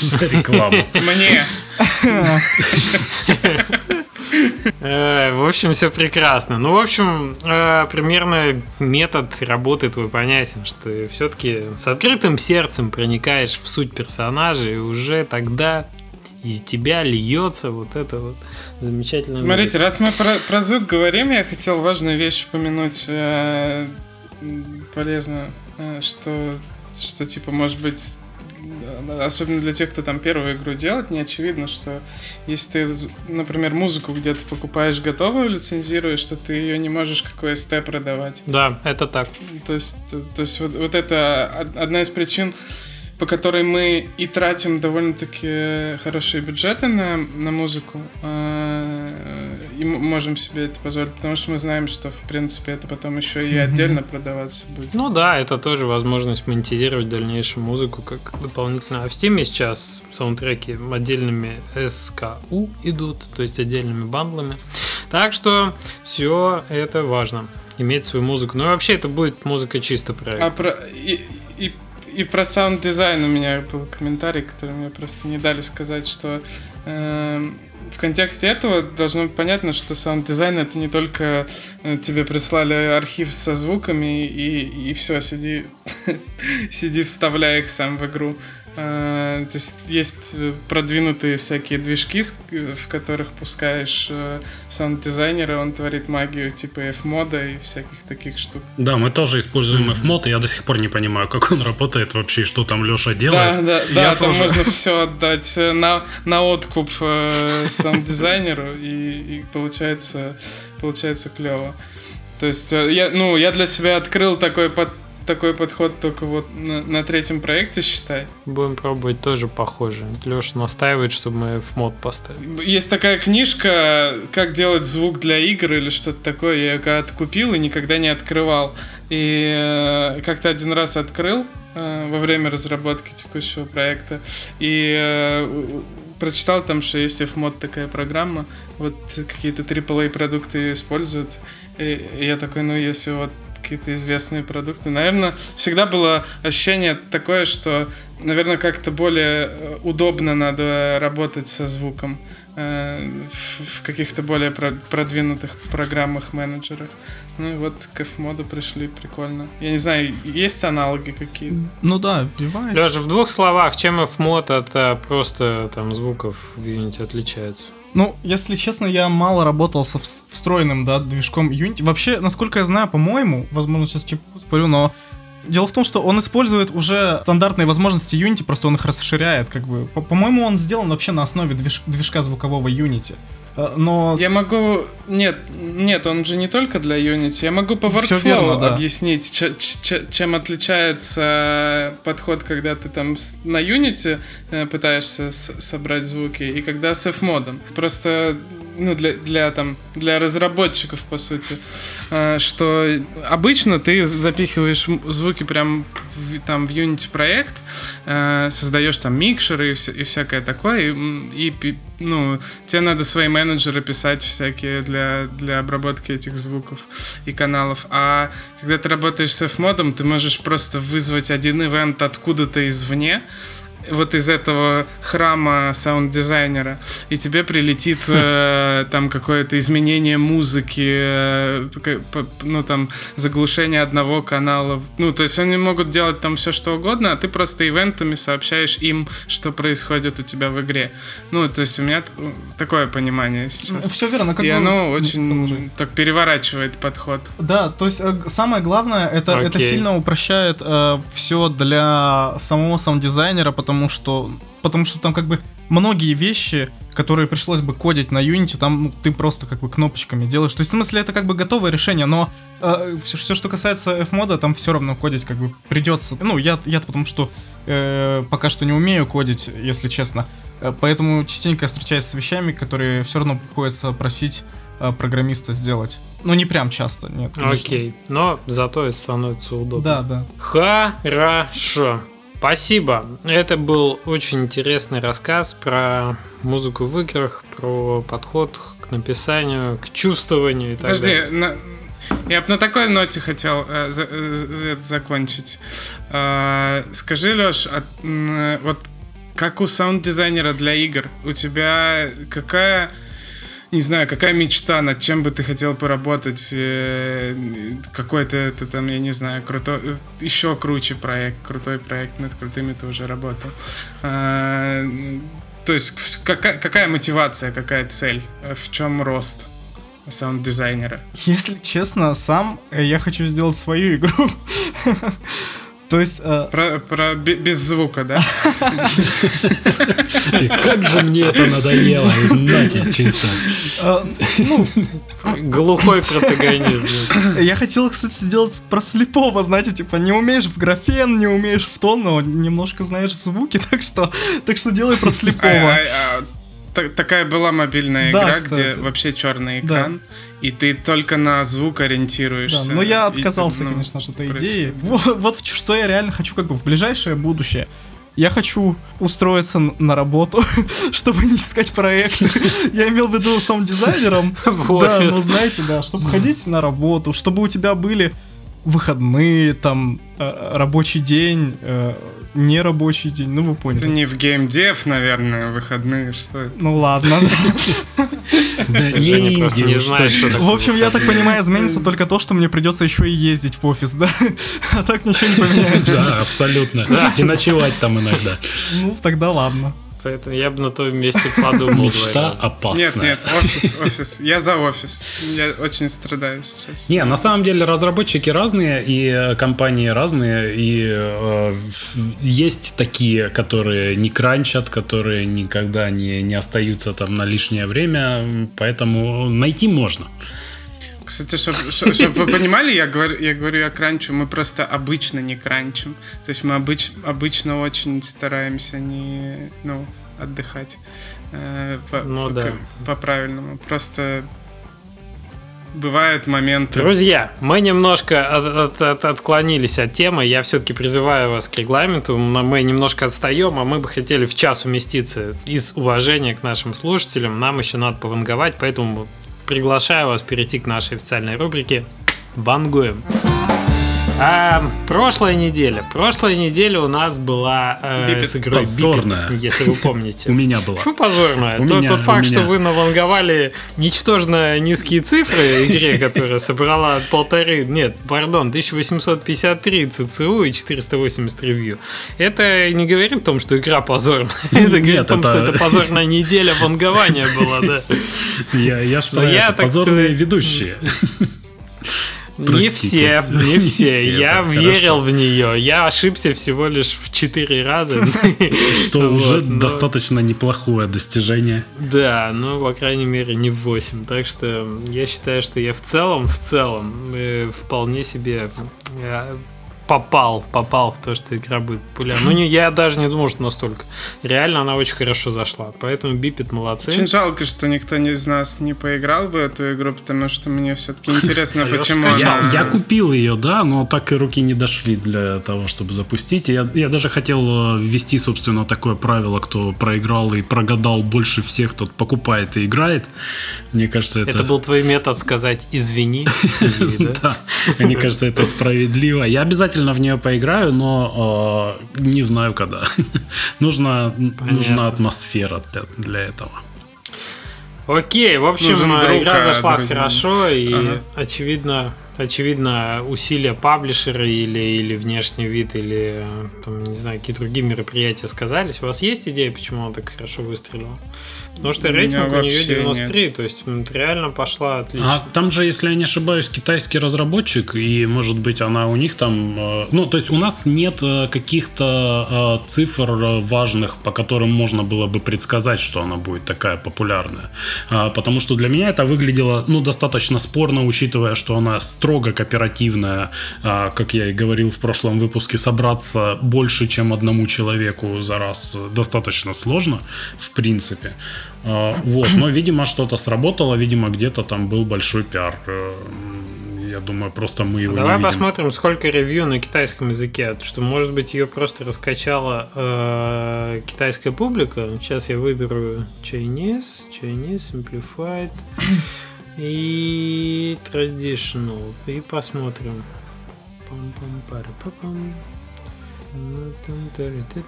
За рекламу. Мне. Э, в общем, все прекрасно. Ну, в общем, э, примерно метод работы твой понятен, что все-таки с открытым сердцем проникаешь в суть персонажа, и уже тогда из тебя льется вот это вот замечательное. Смотрите, раз мы про, про звук говорим, я хотел важную вещь упомянуть э, полезную. Э, что, что типа, может быть, особенно для тех, кто там первую игру делает, не очевидно, что если ты, например, музыку где-то покупаешь готовую, лицензируешь, что ты ее не можешь как OST продавать. Да, это так. То есть, то, то есть вот, вот это одна из причин, по которой мы и тратим довольно-таки хорошие бюджеты на, на музыку, э, и можем себе это позволить, потому что мы знаем, что, в принципе, это потом еще и отдельно продаваться будет. Ну да, это тоже возможность монетизировать дальнейшую музыку как дополнительно. А в Steam сейчас саундтреки отдельными SKU идут, то есть отдельными бандлами. Так что все это важно иметь свою музыку. Ну и вообще это будет музыка чисто проект. А про и, и, и про саунд-дизайн у меня был комментарий, который мне просто не дали сказать, что э, в контексте этого должно быть понятно, что саунд-дизайн это не только э, тебе прислали архив со звуками и, и все, сиди, сиди, вставляй их сам в игру. Э, то есть есть э, продвинутые всякие движки, э, в которых пускаешь саунд-дизайнера, он творит магию типа FMOD а и всяких таких штук. Да, мы тоже используем FMOD, и я до сих пор не понимаю, как он работает вообще, что там Леша делает. Да, да, да, я там тоже. можно все отдать на, на откуп саунд-дизайнеру, и, и получается, получается клево. То есть я, ну, я для себя открыл такой под, такой подход только вот на, на третьем проекте, считай. Будем пробовать тоже похоже. Леша настаивает, чтобы мы в мод поставили. Есть такая книжка «Как делать звук для игр» или что-то такое. Я ее когда-то купил и никогда не открывал. И э, как-то один раз открыл э, во время разработки текущего проекта. И э, прочитал там, что есть Fmod такая программа, вот какие-то AAA продукты используют. И я такой, ну если вот какие-то известные продукты. Наверное, всегда было ощущение такое, что, наверное, как-то более э, удобно надо работать со звуком э, в каких-то более продвинутых программах, менеджерах. Ну и вот к F-моду пришли, прикольно. Я не знаю, есть аналоги какие-то? Ну да, Device. Даже в двух словах, чем F-мод от э, просто там звуков в Unity отличается? Ну, если честно, я мало работал со встроенным, да, движком Unity. Вообще, насколько я знаю, по-моему, возможно, сейчас чепу спорю, но Дело в том, что он использует уже стандартные возможности Unity, просто он их расширяет, как бы. По-моему, он сделан вообще на основе движ движка звукового Unity. Э, но... Я могу... Нет, нет, он же не только для Unity. Я могу по workflow верно, да. объяснить, чем отличается подход, когда ты там на Unity э, пытаешься собрать звуки, и когда с F-модом. Просто ну, для, для, там, для разработчиков, по сути, э, что обычно ты запихиваешь звуки прям в, там в Unity проект, э, создаешь там микшеры и, и всякое такое, и, и ну, тебе надо свои менеджеры писать всякие для, для обработки этих звуков и каналов. А когда ты работаешь с F-модом, ты можешь просто вызвать один ивент откуда-то извне, вот из этого храма саунд-дизайнера, и тебе прилетит э, там какое-то изменение музыки, э, ну там заглушение одного канала. Ну, то есть они могут делать там все что угодно, а ты просто ивентами сообщаешь им, что происходит у тебя в игре. Ну, то есть у меня такое понимание сейчас. Все верно. Как и бы... оно очень так переворачивает подход. Да, то есть э, самое главное, это, это сильно упрощает э, все для самого саунд-дизайнера, потому потому что, потому что там как бы многие вещи, которые пришлось бы кодить на Unity, там ну, ты просто как бы кнопочками делаешь. То есть, в смысле, это как бы готовое решение, но э, все, все, что касается F-мода, там все равно кодить как бы придется. Ну, я, я потому что э, пока что не умею кодить, если честно. Э, поэтому частенько встречаюсь с вещами, которые все равно приходится просить э, программиста сделать. Ну, не прям часто, нет. Конечно. Окей, но зато это становится удобно. Да, да. Хорошо. Спасибо. Это был очень интересный рассказ про музыку в играх, про подход к написанию, к чувствованию и так Подожди, далее. На... Я бы на такой ноте хотел э, за, э, закончить. Э, скажи, Леш, а, э, вот как у саунд-дизайнера для игр, у тебя какая не знаю, какая мечта, над чем бы ты хотел поработать, э, какой-то это там, я не знаю, крутой, еще круче проект, крутой проект, над крутыми ты уже работал. А, то есть какая, какая мотивация, какая цель, в чем рост? саунд-дизайнера? Если честно, сам я хочу сделать свою игру. То есть... э, Про, про бе- без звука, да? Как же мне это надоело. Нате, чисто. э, ну, Глухой протагонист. я хотел, кстати, сделать про слепого, знаете, типа, не умеешь в графен, не умеешь в тон, но немножко знаешь в звуке, так что, так что делай про А- слепого. Та- Такая была мобильная Да, игра, кстати. где вообще черный Да. экран, и ты только на звук Да, ориентируешься. но я и, отказался, ну, конечно, от этой идеи. Вот, вот что я реально хочу как бы в ближайшее будущее. Я хочу устроиться на работу, чтобы не искать проекты. Я имел в виду сам дизайнером. Да, ну знаете, да, чтобы ходить на работу, чтобы у тебя были выходные, там, э, рабочий день, э, нерабочий день, ну вы Это поняли. не в геймдев, наверное, выходные, что это? Ну ладно. Не не. В общем, я так понимаю, изменится только то, что мне придется еще и ездить в офис, да? А так ничего не поменяется. Да, абсолютно. И ночевать там иногда. Ну, тогда ладно. Поэтому я бы на твоем месте подумал Мечта раза. опасная. Нет, нет, офис, офис. Я за офис. Я очень страдаю сейчас. Не, на самом деле разработчики разные, и э, компании разные, и э, есть такие, которые не кранчат, которые никогда не, не остаются там на лишнее время, поэтому найти можно. Кстати, чтобы вы понимали, я говорю, я говорю, я кранчу, мы просто обычно не кранчим. То есть мы обыч- обычно очень стараемся не, ну, отдыхать э, по, Ну по- да. по-правильному. Просто бывают моменты... Друзья, мы немножко от- от- от- отклонились от темы. Я все-таки призываю вас к регламенту. Мы немножко отстаем, а мы бы хотели в час уместиться из уважения к нашим слушателям. Нам еще надо пованговать, поэтому приглашаю вас перейти к нашей официальной рубрике «Вангуем». А, прошлая неделя. Прошлая неделя у нас была э, Бипет. с игрой Позорная. Бипет, если вы помните. У меня было. Почему позорная? У тот, меня, тот факт, что меня. вы наванговали ничтожно низкие цифры игре, которая собрала полторы, нет, пардон, 1853 ЦЦУ и 480 ревью. Это не говорит о том, что игра позорная. Это говорит о том, что это позорная неделя вангования была, да. Я, я я, так позорные сказать, ведущие. Не Простите. все, не Не все. Я верил в нее. Я ошибся всего лишь в 4 раза. Что уже но- достаточно неплохое достижение. Да, ну, по крайней мере, не в 8. Так что я считаю, что я в целом, в целом, э, вполне себе э, попал, попал в то, что игра будет популярна. Ну, не, я даже не думал, что настолько. Реально она очень хорошо зашла. Поэтому Бипет молодцы. Очень жалко, что никто из нас не поиграл в эту игру, потому что мне все-таки интересно, почему она... Я, я купил ее, да, но так и руки не дошли для того, чтобы запустить. Я, я даже хотел э, ввести, собственно, такое правило, кто проиграл и прогадал больше всех, тот покупает и играет. Мне кажется, это... Это был твой метод сказать «извини». Мне кажется, это справедливо. Я обязательно в нее поиграю, но э, не знаю когда. Нужна, нужна атмосфера для, для этого. Окей, в общем, Нужен друг, игра а зашла друзья хорошо, и Ага. очевидно, очевидно, усилия паблишера или, или внешний вид, или там, не знаю, какие другие мероприятия сказались. У вас есть идея, почему она так хорошо выстрелила? Потому что рейтинг у нее вообще 93, то есть это реально пошла отлично. А там же, если я не ошибаюсь, китайский разработчик, и, может быть, она у них там... э, Ну, то есть у нас нет э, каких-то э, цифр важных, по которым можно было бы предсказать, что она будет такая популярная. А, Потому что для меня это выглядело, ну, достаточно спорно, учитывая, что она строго кооперативная, а, как я и говорил в прошлом выпуске, собраться больше, чем одному человеку за раз достаточно сложно, в принципе. А, Вот, но, видимо, что-то сработало, видимо, где-то там был большой пиар. Э, Я думаю, просто мы его Давай не видим. посмотрим, сколько ревью на китайском языке. Что, может быть, ее просто раскачала э, китайская публика. Сейчас я выберу Chinese, Chinese, Simplified и Traditional. И посмотрим. Пам-пам-пара-па-пам. Ну,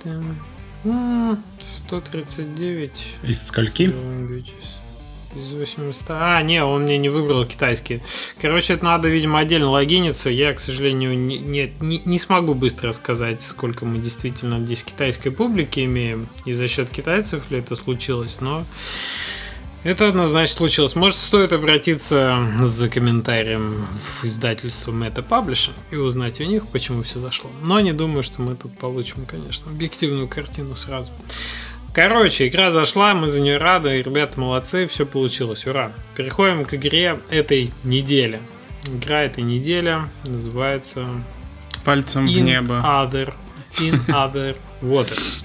там, 139 Из скольки? Из 800. А, не, он мне не выбрал китайский. Короче, это надо, видимо, отдельно логиниться. Я, к сожалению, не, не, не- не смогу быстро сказать, сколько мы действительно здесь китайской публики имеем. И за счет китайцев ли это случилось, но Это однозначно случилось. Может, стоит обратиться за комментарием в издательство Meta Publishing и узнать у них, почему все зашло. Но не думаю, что мы тут получим, конечно, объективную картину сразу. Короче, игра зашла, мы за нее рады, ребята молодцы, все получилось, ура. Переходим к игре этой недели. Игра этой недели называется Пальцем в In небо. Other, in Other Waters.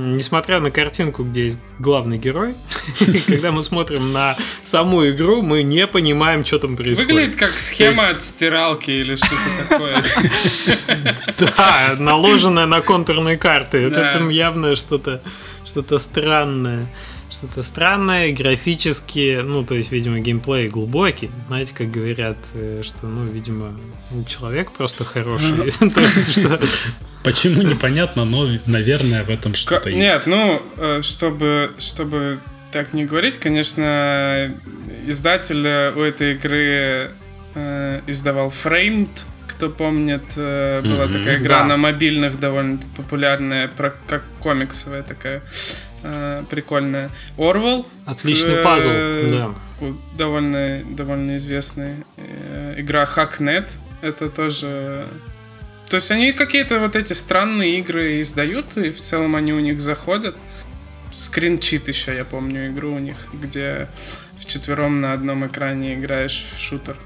Несмотря на картинку, где есть главный герой, когда мы смотрим на саму игру, мы не понимаем, что там происходит. Выглядит как схема от стиралки или что-то такое. Да, наложенная на контурные карты. Это там явно что-то что-то странное. Что-то странное, графически, ну, то есть, видимо, геймплей глубокий. Знаете, как говорят, э, что, ну, видимо, человек просто хороший. То есть, что Почему непонятно, но, наверное, в этом что-то есть. Нет, ну, э, чтобы, чтобы так не говорить, конечно, издатель э, у этой игры э, издавал Framed, кто помнит, э, была Мгм, такая игра да. на мобильных, довольно популярная, про, как комиксовая такая, э, прикольная. Орвел. отличный Э, пазл, да. Довольно, довольно известная э, игра Hacknet. Это тоже... То есть они какие-то вот эти странные игры издают, и в целом они у них заходят. Скринчит еще, я помню, игру у них, где вчетвером на одном экране играешь в шутер.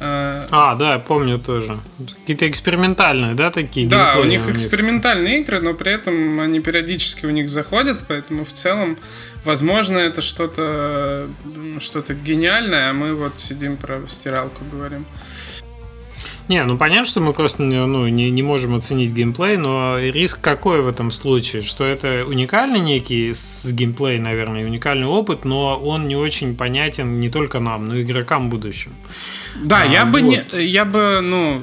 Э, А, да, я помню тоже. Какие-то экспериментальные, да, такие Да, у них экспериментальные игры, но при этом они периодически у них заходят, поэтому в целом, возможно, это что-то что-то гениальное, а мы вот сидим про стиралку говорим. Не, ну понятно, что мы просто не- ну, не, не можем оценить геймплей, но риск какой в этом случае? Что это уникальный некий с геймплей, наверное, уникальный опыт, но он не очень понятен не только нам, но и игрокам в будущем. Да, А, я бы вот. не, я бы, ну,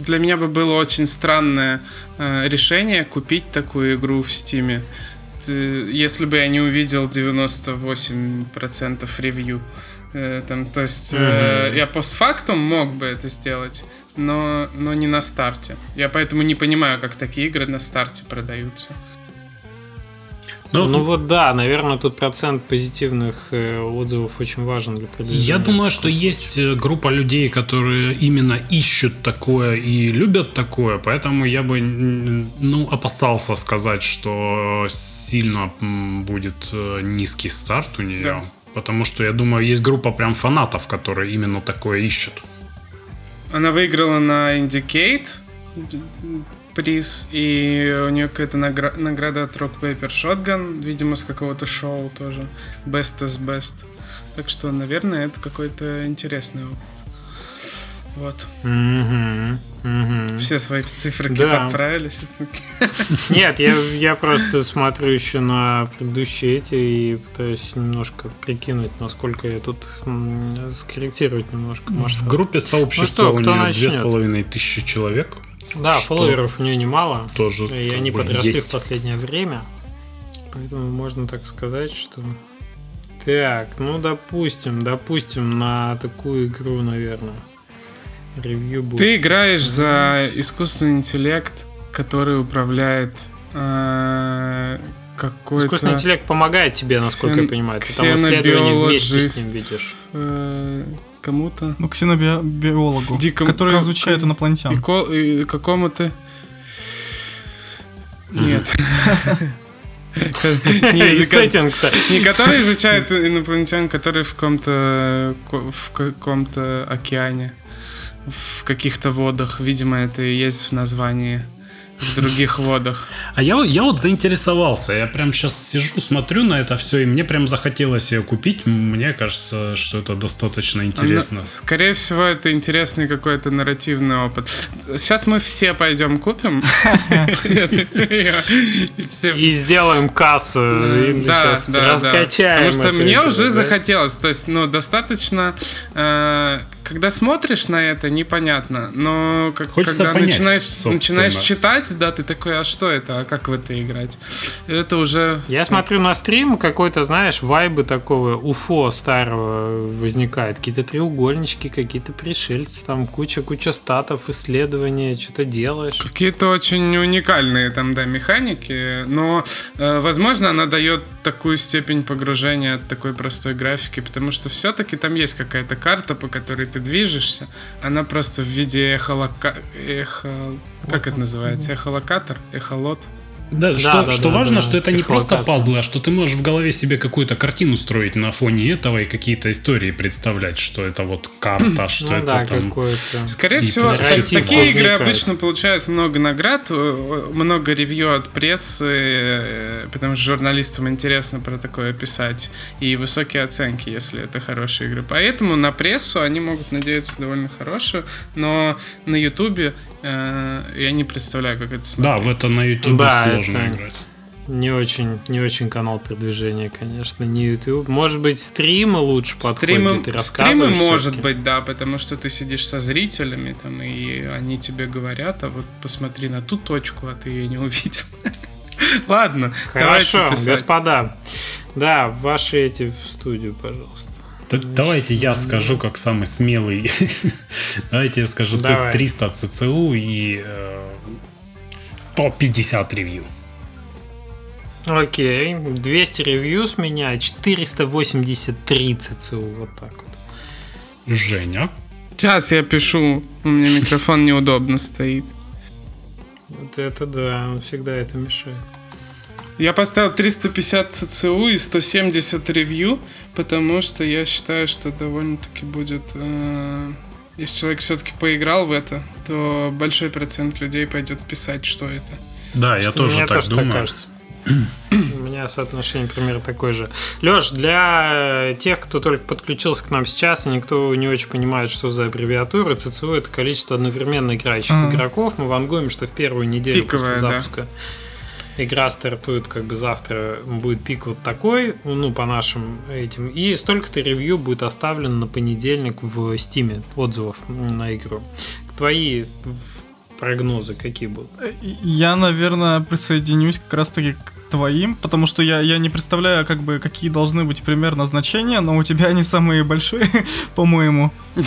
для меня бы было очень странное э, решение купить такую игру в Стиме, если бы я не увидел 98% ревью. Э, там, то есть э, Мгм. я постфактум мог бы это сделать, но, но не на старте. Я поэтому не понимаю, как такие игры на старте продаются. Ну, Ну вот да, наверное, тут процент позитивных э, отзывов очень важен для продвижения. Я думаю, что есть э, группа людей, которые именно ищут такое и любят такое, поэтому я бы ну, опасался сказать, что сильно будет низкий старт у нее. Да. Потому что я думаю, есть группа прям фанатов, которые именно такое ищут. Она выиграла на Indicate приз, и у нее какая-то награ- награда от Rock Paper Shotgun, видимо, с какого-то шоу тоже. Best is best. Так что, наверное, это какой-то интересный опыт. Вот. Все свои цифры Да. подправили. Нет, я, я просто смотрю еще на предыдущие эти и пытаюсь немножко прикинуть, насколько я тут скорректировать немножко В масштаб. группе сообщества что, у нее две с половиной тысячи человек. Да, что фолловеров у нее немало. Тоже И они подросли есть. в последнее время. Поэтому можно так сказать, что... Так, ну допустим, допустим, на такую игру, наверное. Ревью будет. Ты играешь за искусственный интеллект, который управляет э, какой-то... Искусственный интеллект помогает тебе, насколько я ксен- понимаю. Ты там исследования вместе с ним видишь. э, кому-то. Ну, ксенобиологу, Диком- который изучает инопланетян. И, ко- и какому-то... Нет. Не, сеттинг-то. не который изучает инопланетян, который в каком-то ко- в каком-то океане, в каких-то водах. Видимо, это и есть в названии. В других водах. А я, я вот заинтересовался. Я прям сейчас сижу, смотрю на это все, и мне прям захотелось ее купить. Мне кажется, что это достаточно интересно. Она- скорее всего, это интересный какой-то нарративный опыт. Сейчас мы все пойдем купим. И сделаем кассу. раскачаем. Потому что мне уже захотелось. То есть, ну, достаточно... э, когда смотришь на это, непонятно. Но когда начинаешь читать, играть, да, ты такой, а что это, а как в это играть? Это уже... Я смотрю на стрим, какой-то, знаешь, вайбы такого уфо старого возникает. Какие-то треугольнички, какие-то пришельцы, там куча-куча статов, исследования, что-то делаешь. Какие-то очень уникальные там, да, механики, но, э, возможно, она дает такую степень погружения от такой простой графики, потому что все-таки там есть какая-то карта, по которой ты движешься, она просто в виде эхолока... эхо... Как это называется? Эхолокатор? Эхолот? Да, Да, что, да, что да, важно, да. что это не просто пазлы, а что ты можешь в голове себе какую-то картину строить на фоне этого и какие-то истории представлять, что это вот карта, что Ну это да, там... Скорее Типа всего, такие игры возникает. обычно получают много наград, э, много ревью от прессы, э, потому что журналистам интересно про такое писать, и высокие оценки, если это хорошие игры. Поэтому на прессу они могут надеяться довольно хорошую, но на Ютубе э, я не представляю, как это Да, смотреть. в это на ютубе Да, сложно это- играть. Не очень, не очень канал продвижения, конечно, не YouTube. Может быть, стримы лучше подходят, Стримы, и ты стримы может быть, да, потому что ты сидишь со зрителями, там, и они тебе говорят, а вот посмотри на ту точку, а ты ее не увидел. Ладно, Хорошо, господа. Да, ваши эти в студию, пожалуйста. Так давайте я скажу, как самый смелый. давайте я скажу Давай. топ 300 ЦЦУ и э, топ 50 ревью. Окей, 200 ревью с меня, 483 ЦЦУ, вот так вот. Женя. Сейчас я пишу, у меня микрофон неудобно стоит. Вот это да, он всегда это мешает. Я поставил 350 ЦЦУ и 170 ревью, потому что я считаю, что довольно-таки будет... э, если человек все-таки поиграл в это, то большой процент людей пойдет писать, что это. Да, я Что тоже мне так тоже думаю. кажется. У меня соотношение примерно такое же. Леш, для тех, кто только подключился к нам сейчас, и никто не очень понимает, что за аббревиатура, ЦЦУ это количество одновременно играющих Ага. игроков. Мы вангуем, что в первую неделю Пиковая, после да. Игра стартует как бы завтра, будет пик вот такой, ну, по нашим этим. И столько-то ревью будет оставлено на понедельник в Стиме отзывов на игру. Твои прогнозы какие будут? Я, наверное, присоединюсь как раз-таки к твоим, потому что я, я не представляю, как бы, какие должны быть примерно значения, но у тебя они самые большие, по-моему.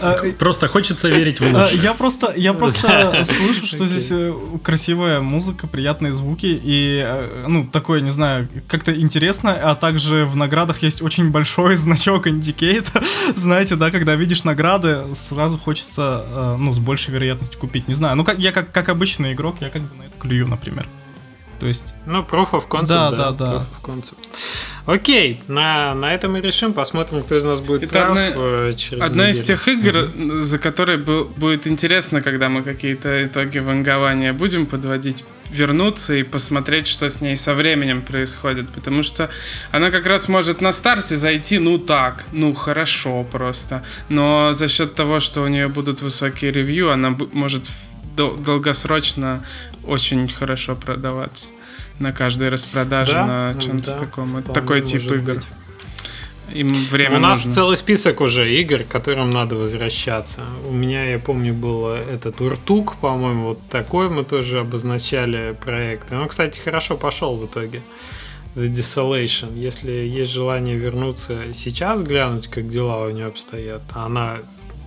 А, Просто хочется верить в А, лучшее. Я просто, я просто слышу, что здесь э, красивая музыка, приятные звуки и, э, ну, такое, не знаю, как-то интересно, а также в наградах есть очень большой значок индикейта. Знаете, да, когда видишь награды, сразу хочется, э, ну, с большей вероятностью купить. Не знаю, ну, как, я как, как обычный игрок, я как бы на это клюю, например. То есть, Ну, Proof of Concept, Да, да. да, да. Proof of Concept. Окей, на, на этом и решим. Посмотрим, кто из нас будет Это прав одна- э, через Одна из неделю. тех игр, за которые бу- будет интересно, когда мы какие-то итоги вангования будем подводить, вернуться и посмотреть, что с ней со временем происходит. Потому что она как раз может на старте зайти, ну так, ну хорошо просто. Но за счет того, что у нее будут высокие ревью, она может долгосрочно очень хорошо продаваться на каждой распродаже, Да, на чем-то да, таком. Вполне такой тип игр. быть. Им время У нас нужно. целый список уже игр, к которым надо возвращаться. У меня, я помню, был этот Уртук, по-моему, вот такой мы тоже обозначали проект. И он, кстати, хорошо пошел в итоге. The Desolation. Если есть желание вернуться сейчас, глянуть, как дела у нее обстоят, а она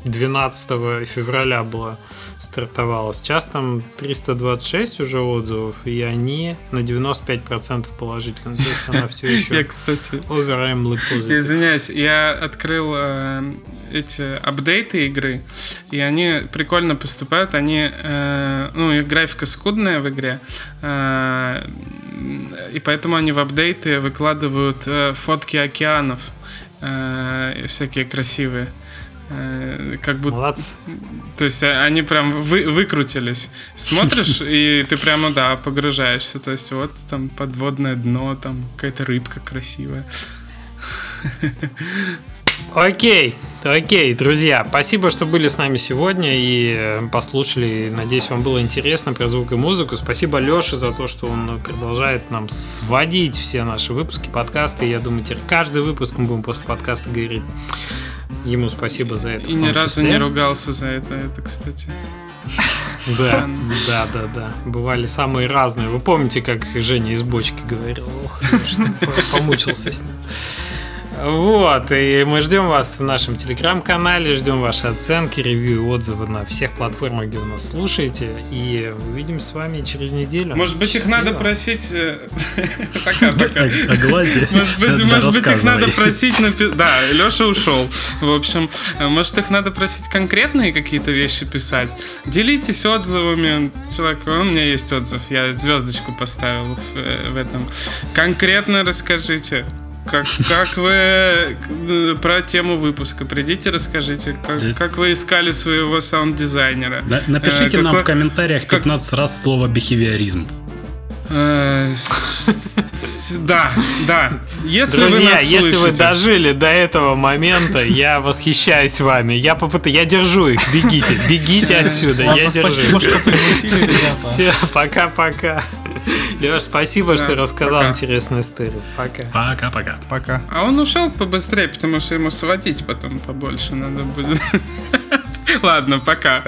12 февраля была стартовала. Сейчас там 326 уже отзывов, и они на 95% положительные. То есть она все Я, еще кстати, overwhelmingly positive. Извиняюсь, я открыл э, эти апдейты игры, и они прикольно поступают. Они, э, ну, их графика скудная в игре, э, и поэтому они в апдейты выкладывают э, фотки океанов, э, всякие красивые. Э, Как будто Молодцы. то есть э, они прям вы, выкрутились. Смотришь, и ты прямо, да, погружаешься. То есть вот там подводное дно, там какая-то рыбка красивая. Окей, окей, друзья, спасибо, что были с нами сегодня и э, послушали. Надеюсь, вам было интересно про звук и музыку. Спасибо Леше за то, что он продолжает нам сводить все наши выпуски, подкасты. Я думаю, теперь каждый выпуск мы будем после подкаста говорить. Ему спасибо за это. И ни разу не ругался за это, это, кстати. Да, да, да, да. Бывали самые разные. Вы помните, как Женя из бочки говорил? Ох, помучился с ним. Вот, и мы ждем вас в нашем телеграм-канале, ждем ваши оценки, ревью и отзывы на всех платформах, где вы нас слушаете. И увидимся с вами через неделю. Может быть, их надо просить... Пока-пока. Глазе. Может быть, может быть, их надо просить... Да, Леша ушел. В общем, может, их надо просить конкретные какие-то вещи писать. Делитесь отзывами. Человек, у меня есть отзыв, я звездочку поставил в этом. Конкретно расскажите, как, как вы про тему выпуска придите, расскажите, как, как вы искали своего саунд-дизайнера. Напишите э, нам какой, в комментариях 15 как... раз слово бихевиоризм. Э, да, да. Если Друзья, вы если вы дожили до этого момента, я восхищаюсь вами. Я попытаюсь, я держу их. Бегите, бегите отсюда. Я держу. Все, пока-пока. Леш, спасибо, что рассказал интересную историю. Пока. Пока-пока. Пока. А он ушел побыстрее, потому что ему сводить потом побольше надо будет. Ладно, пока.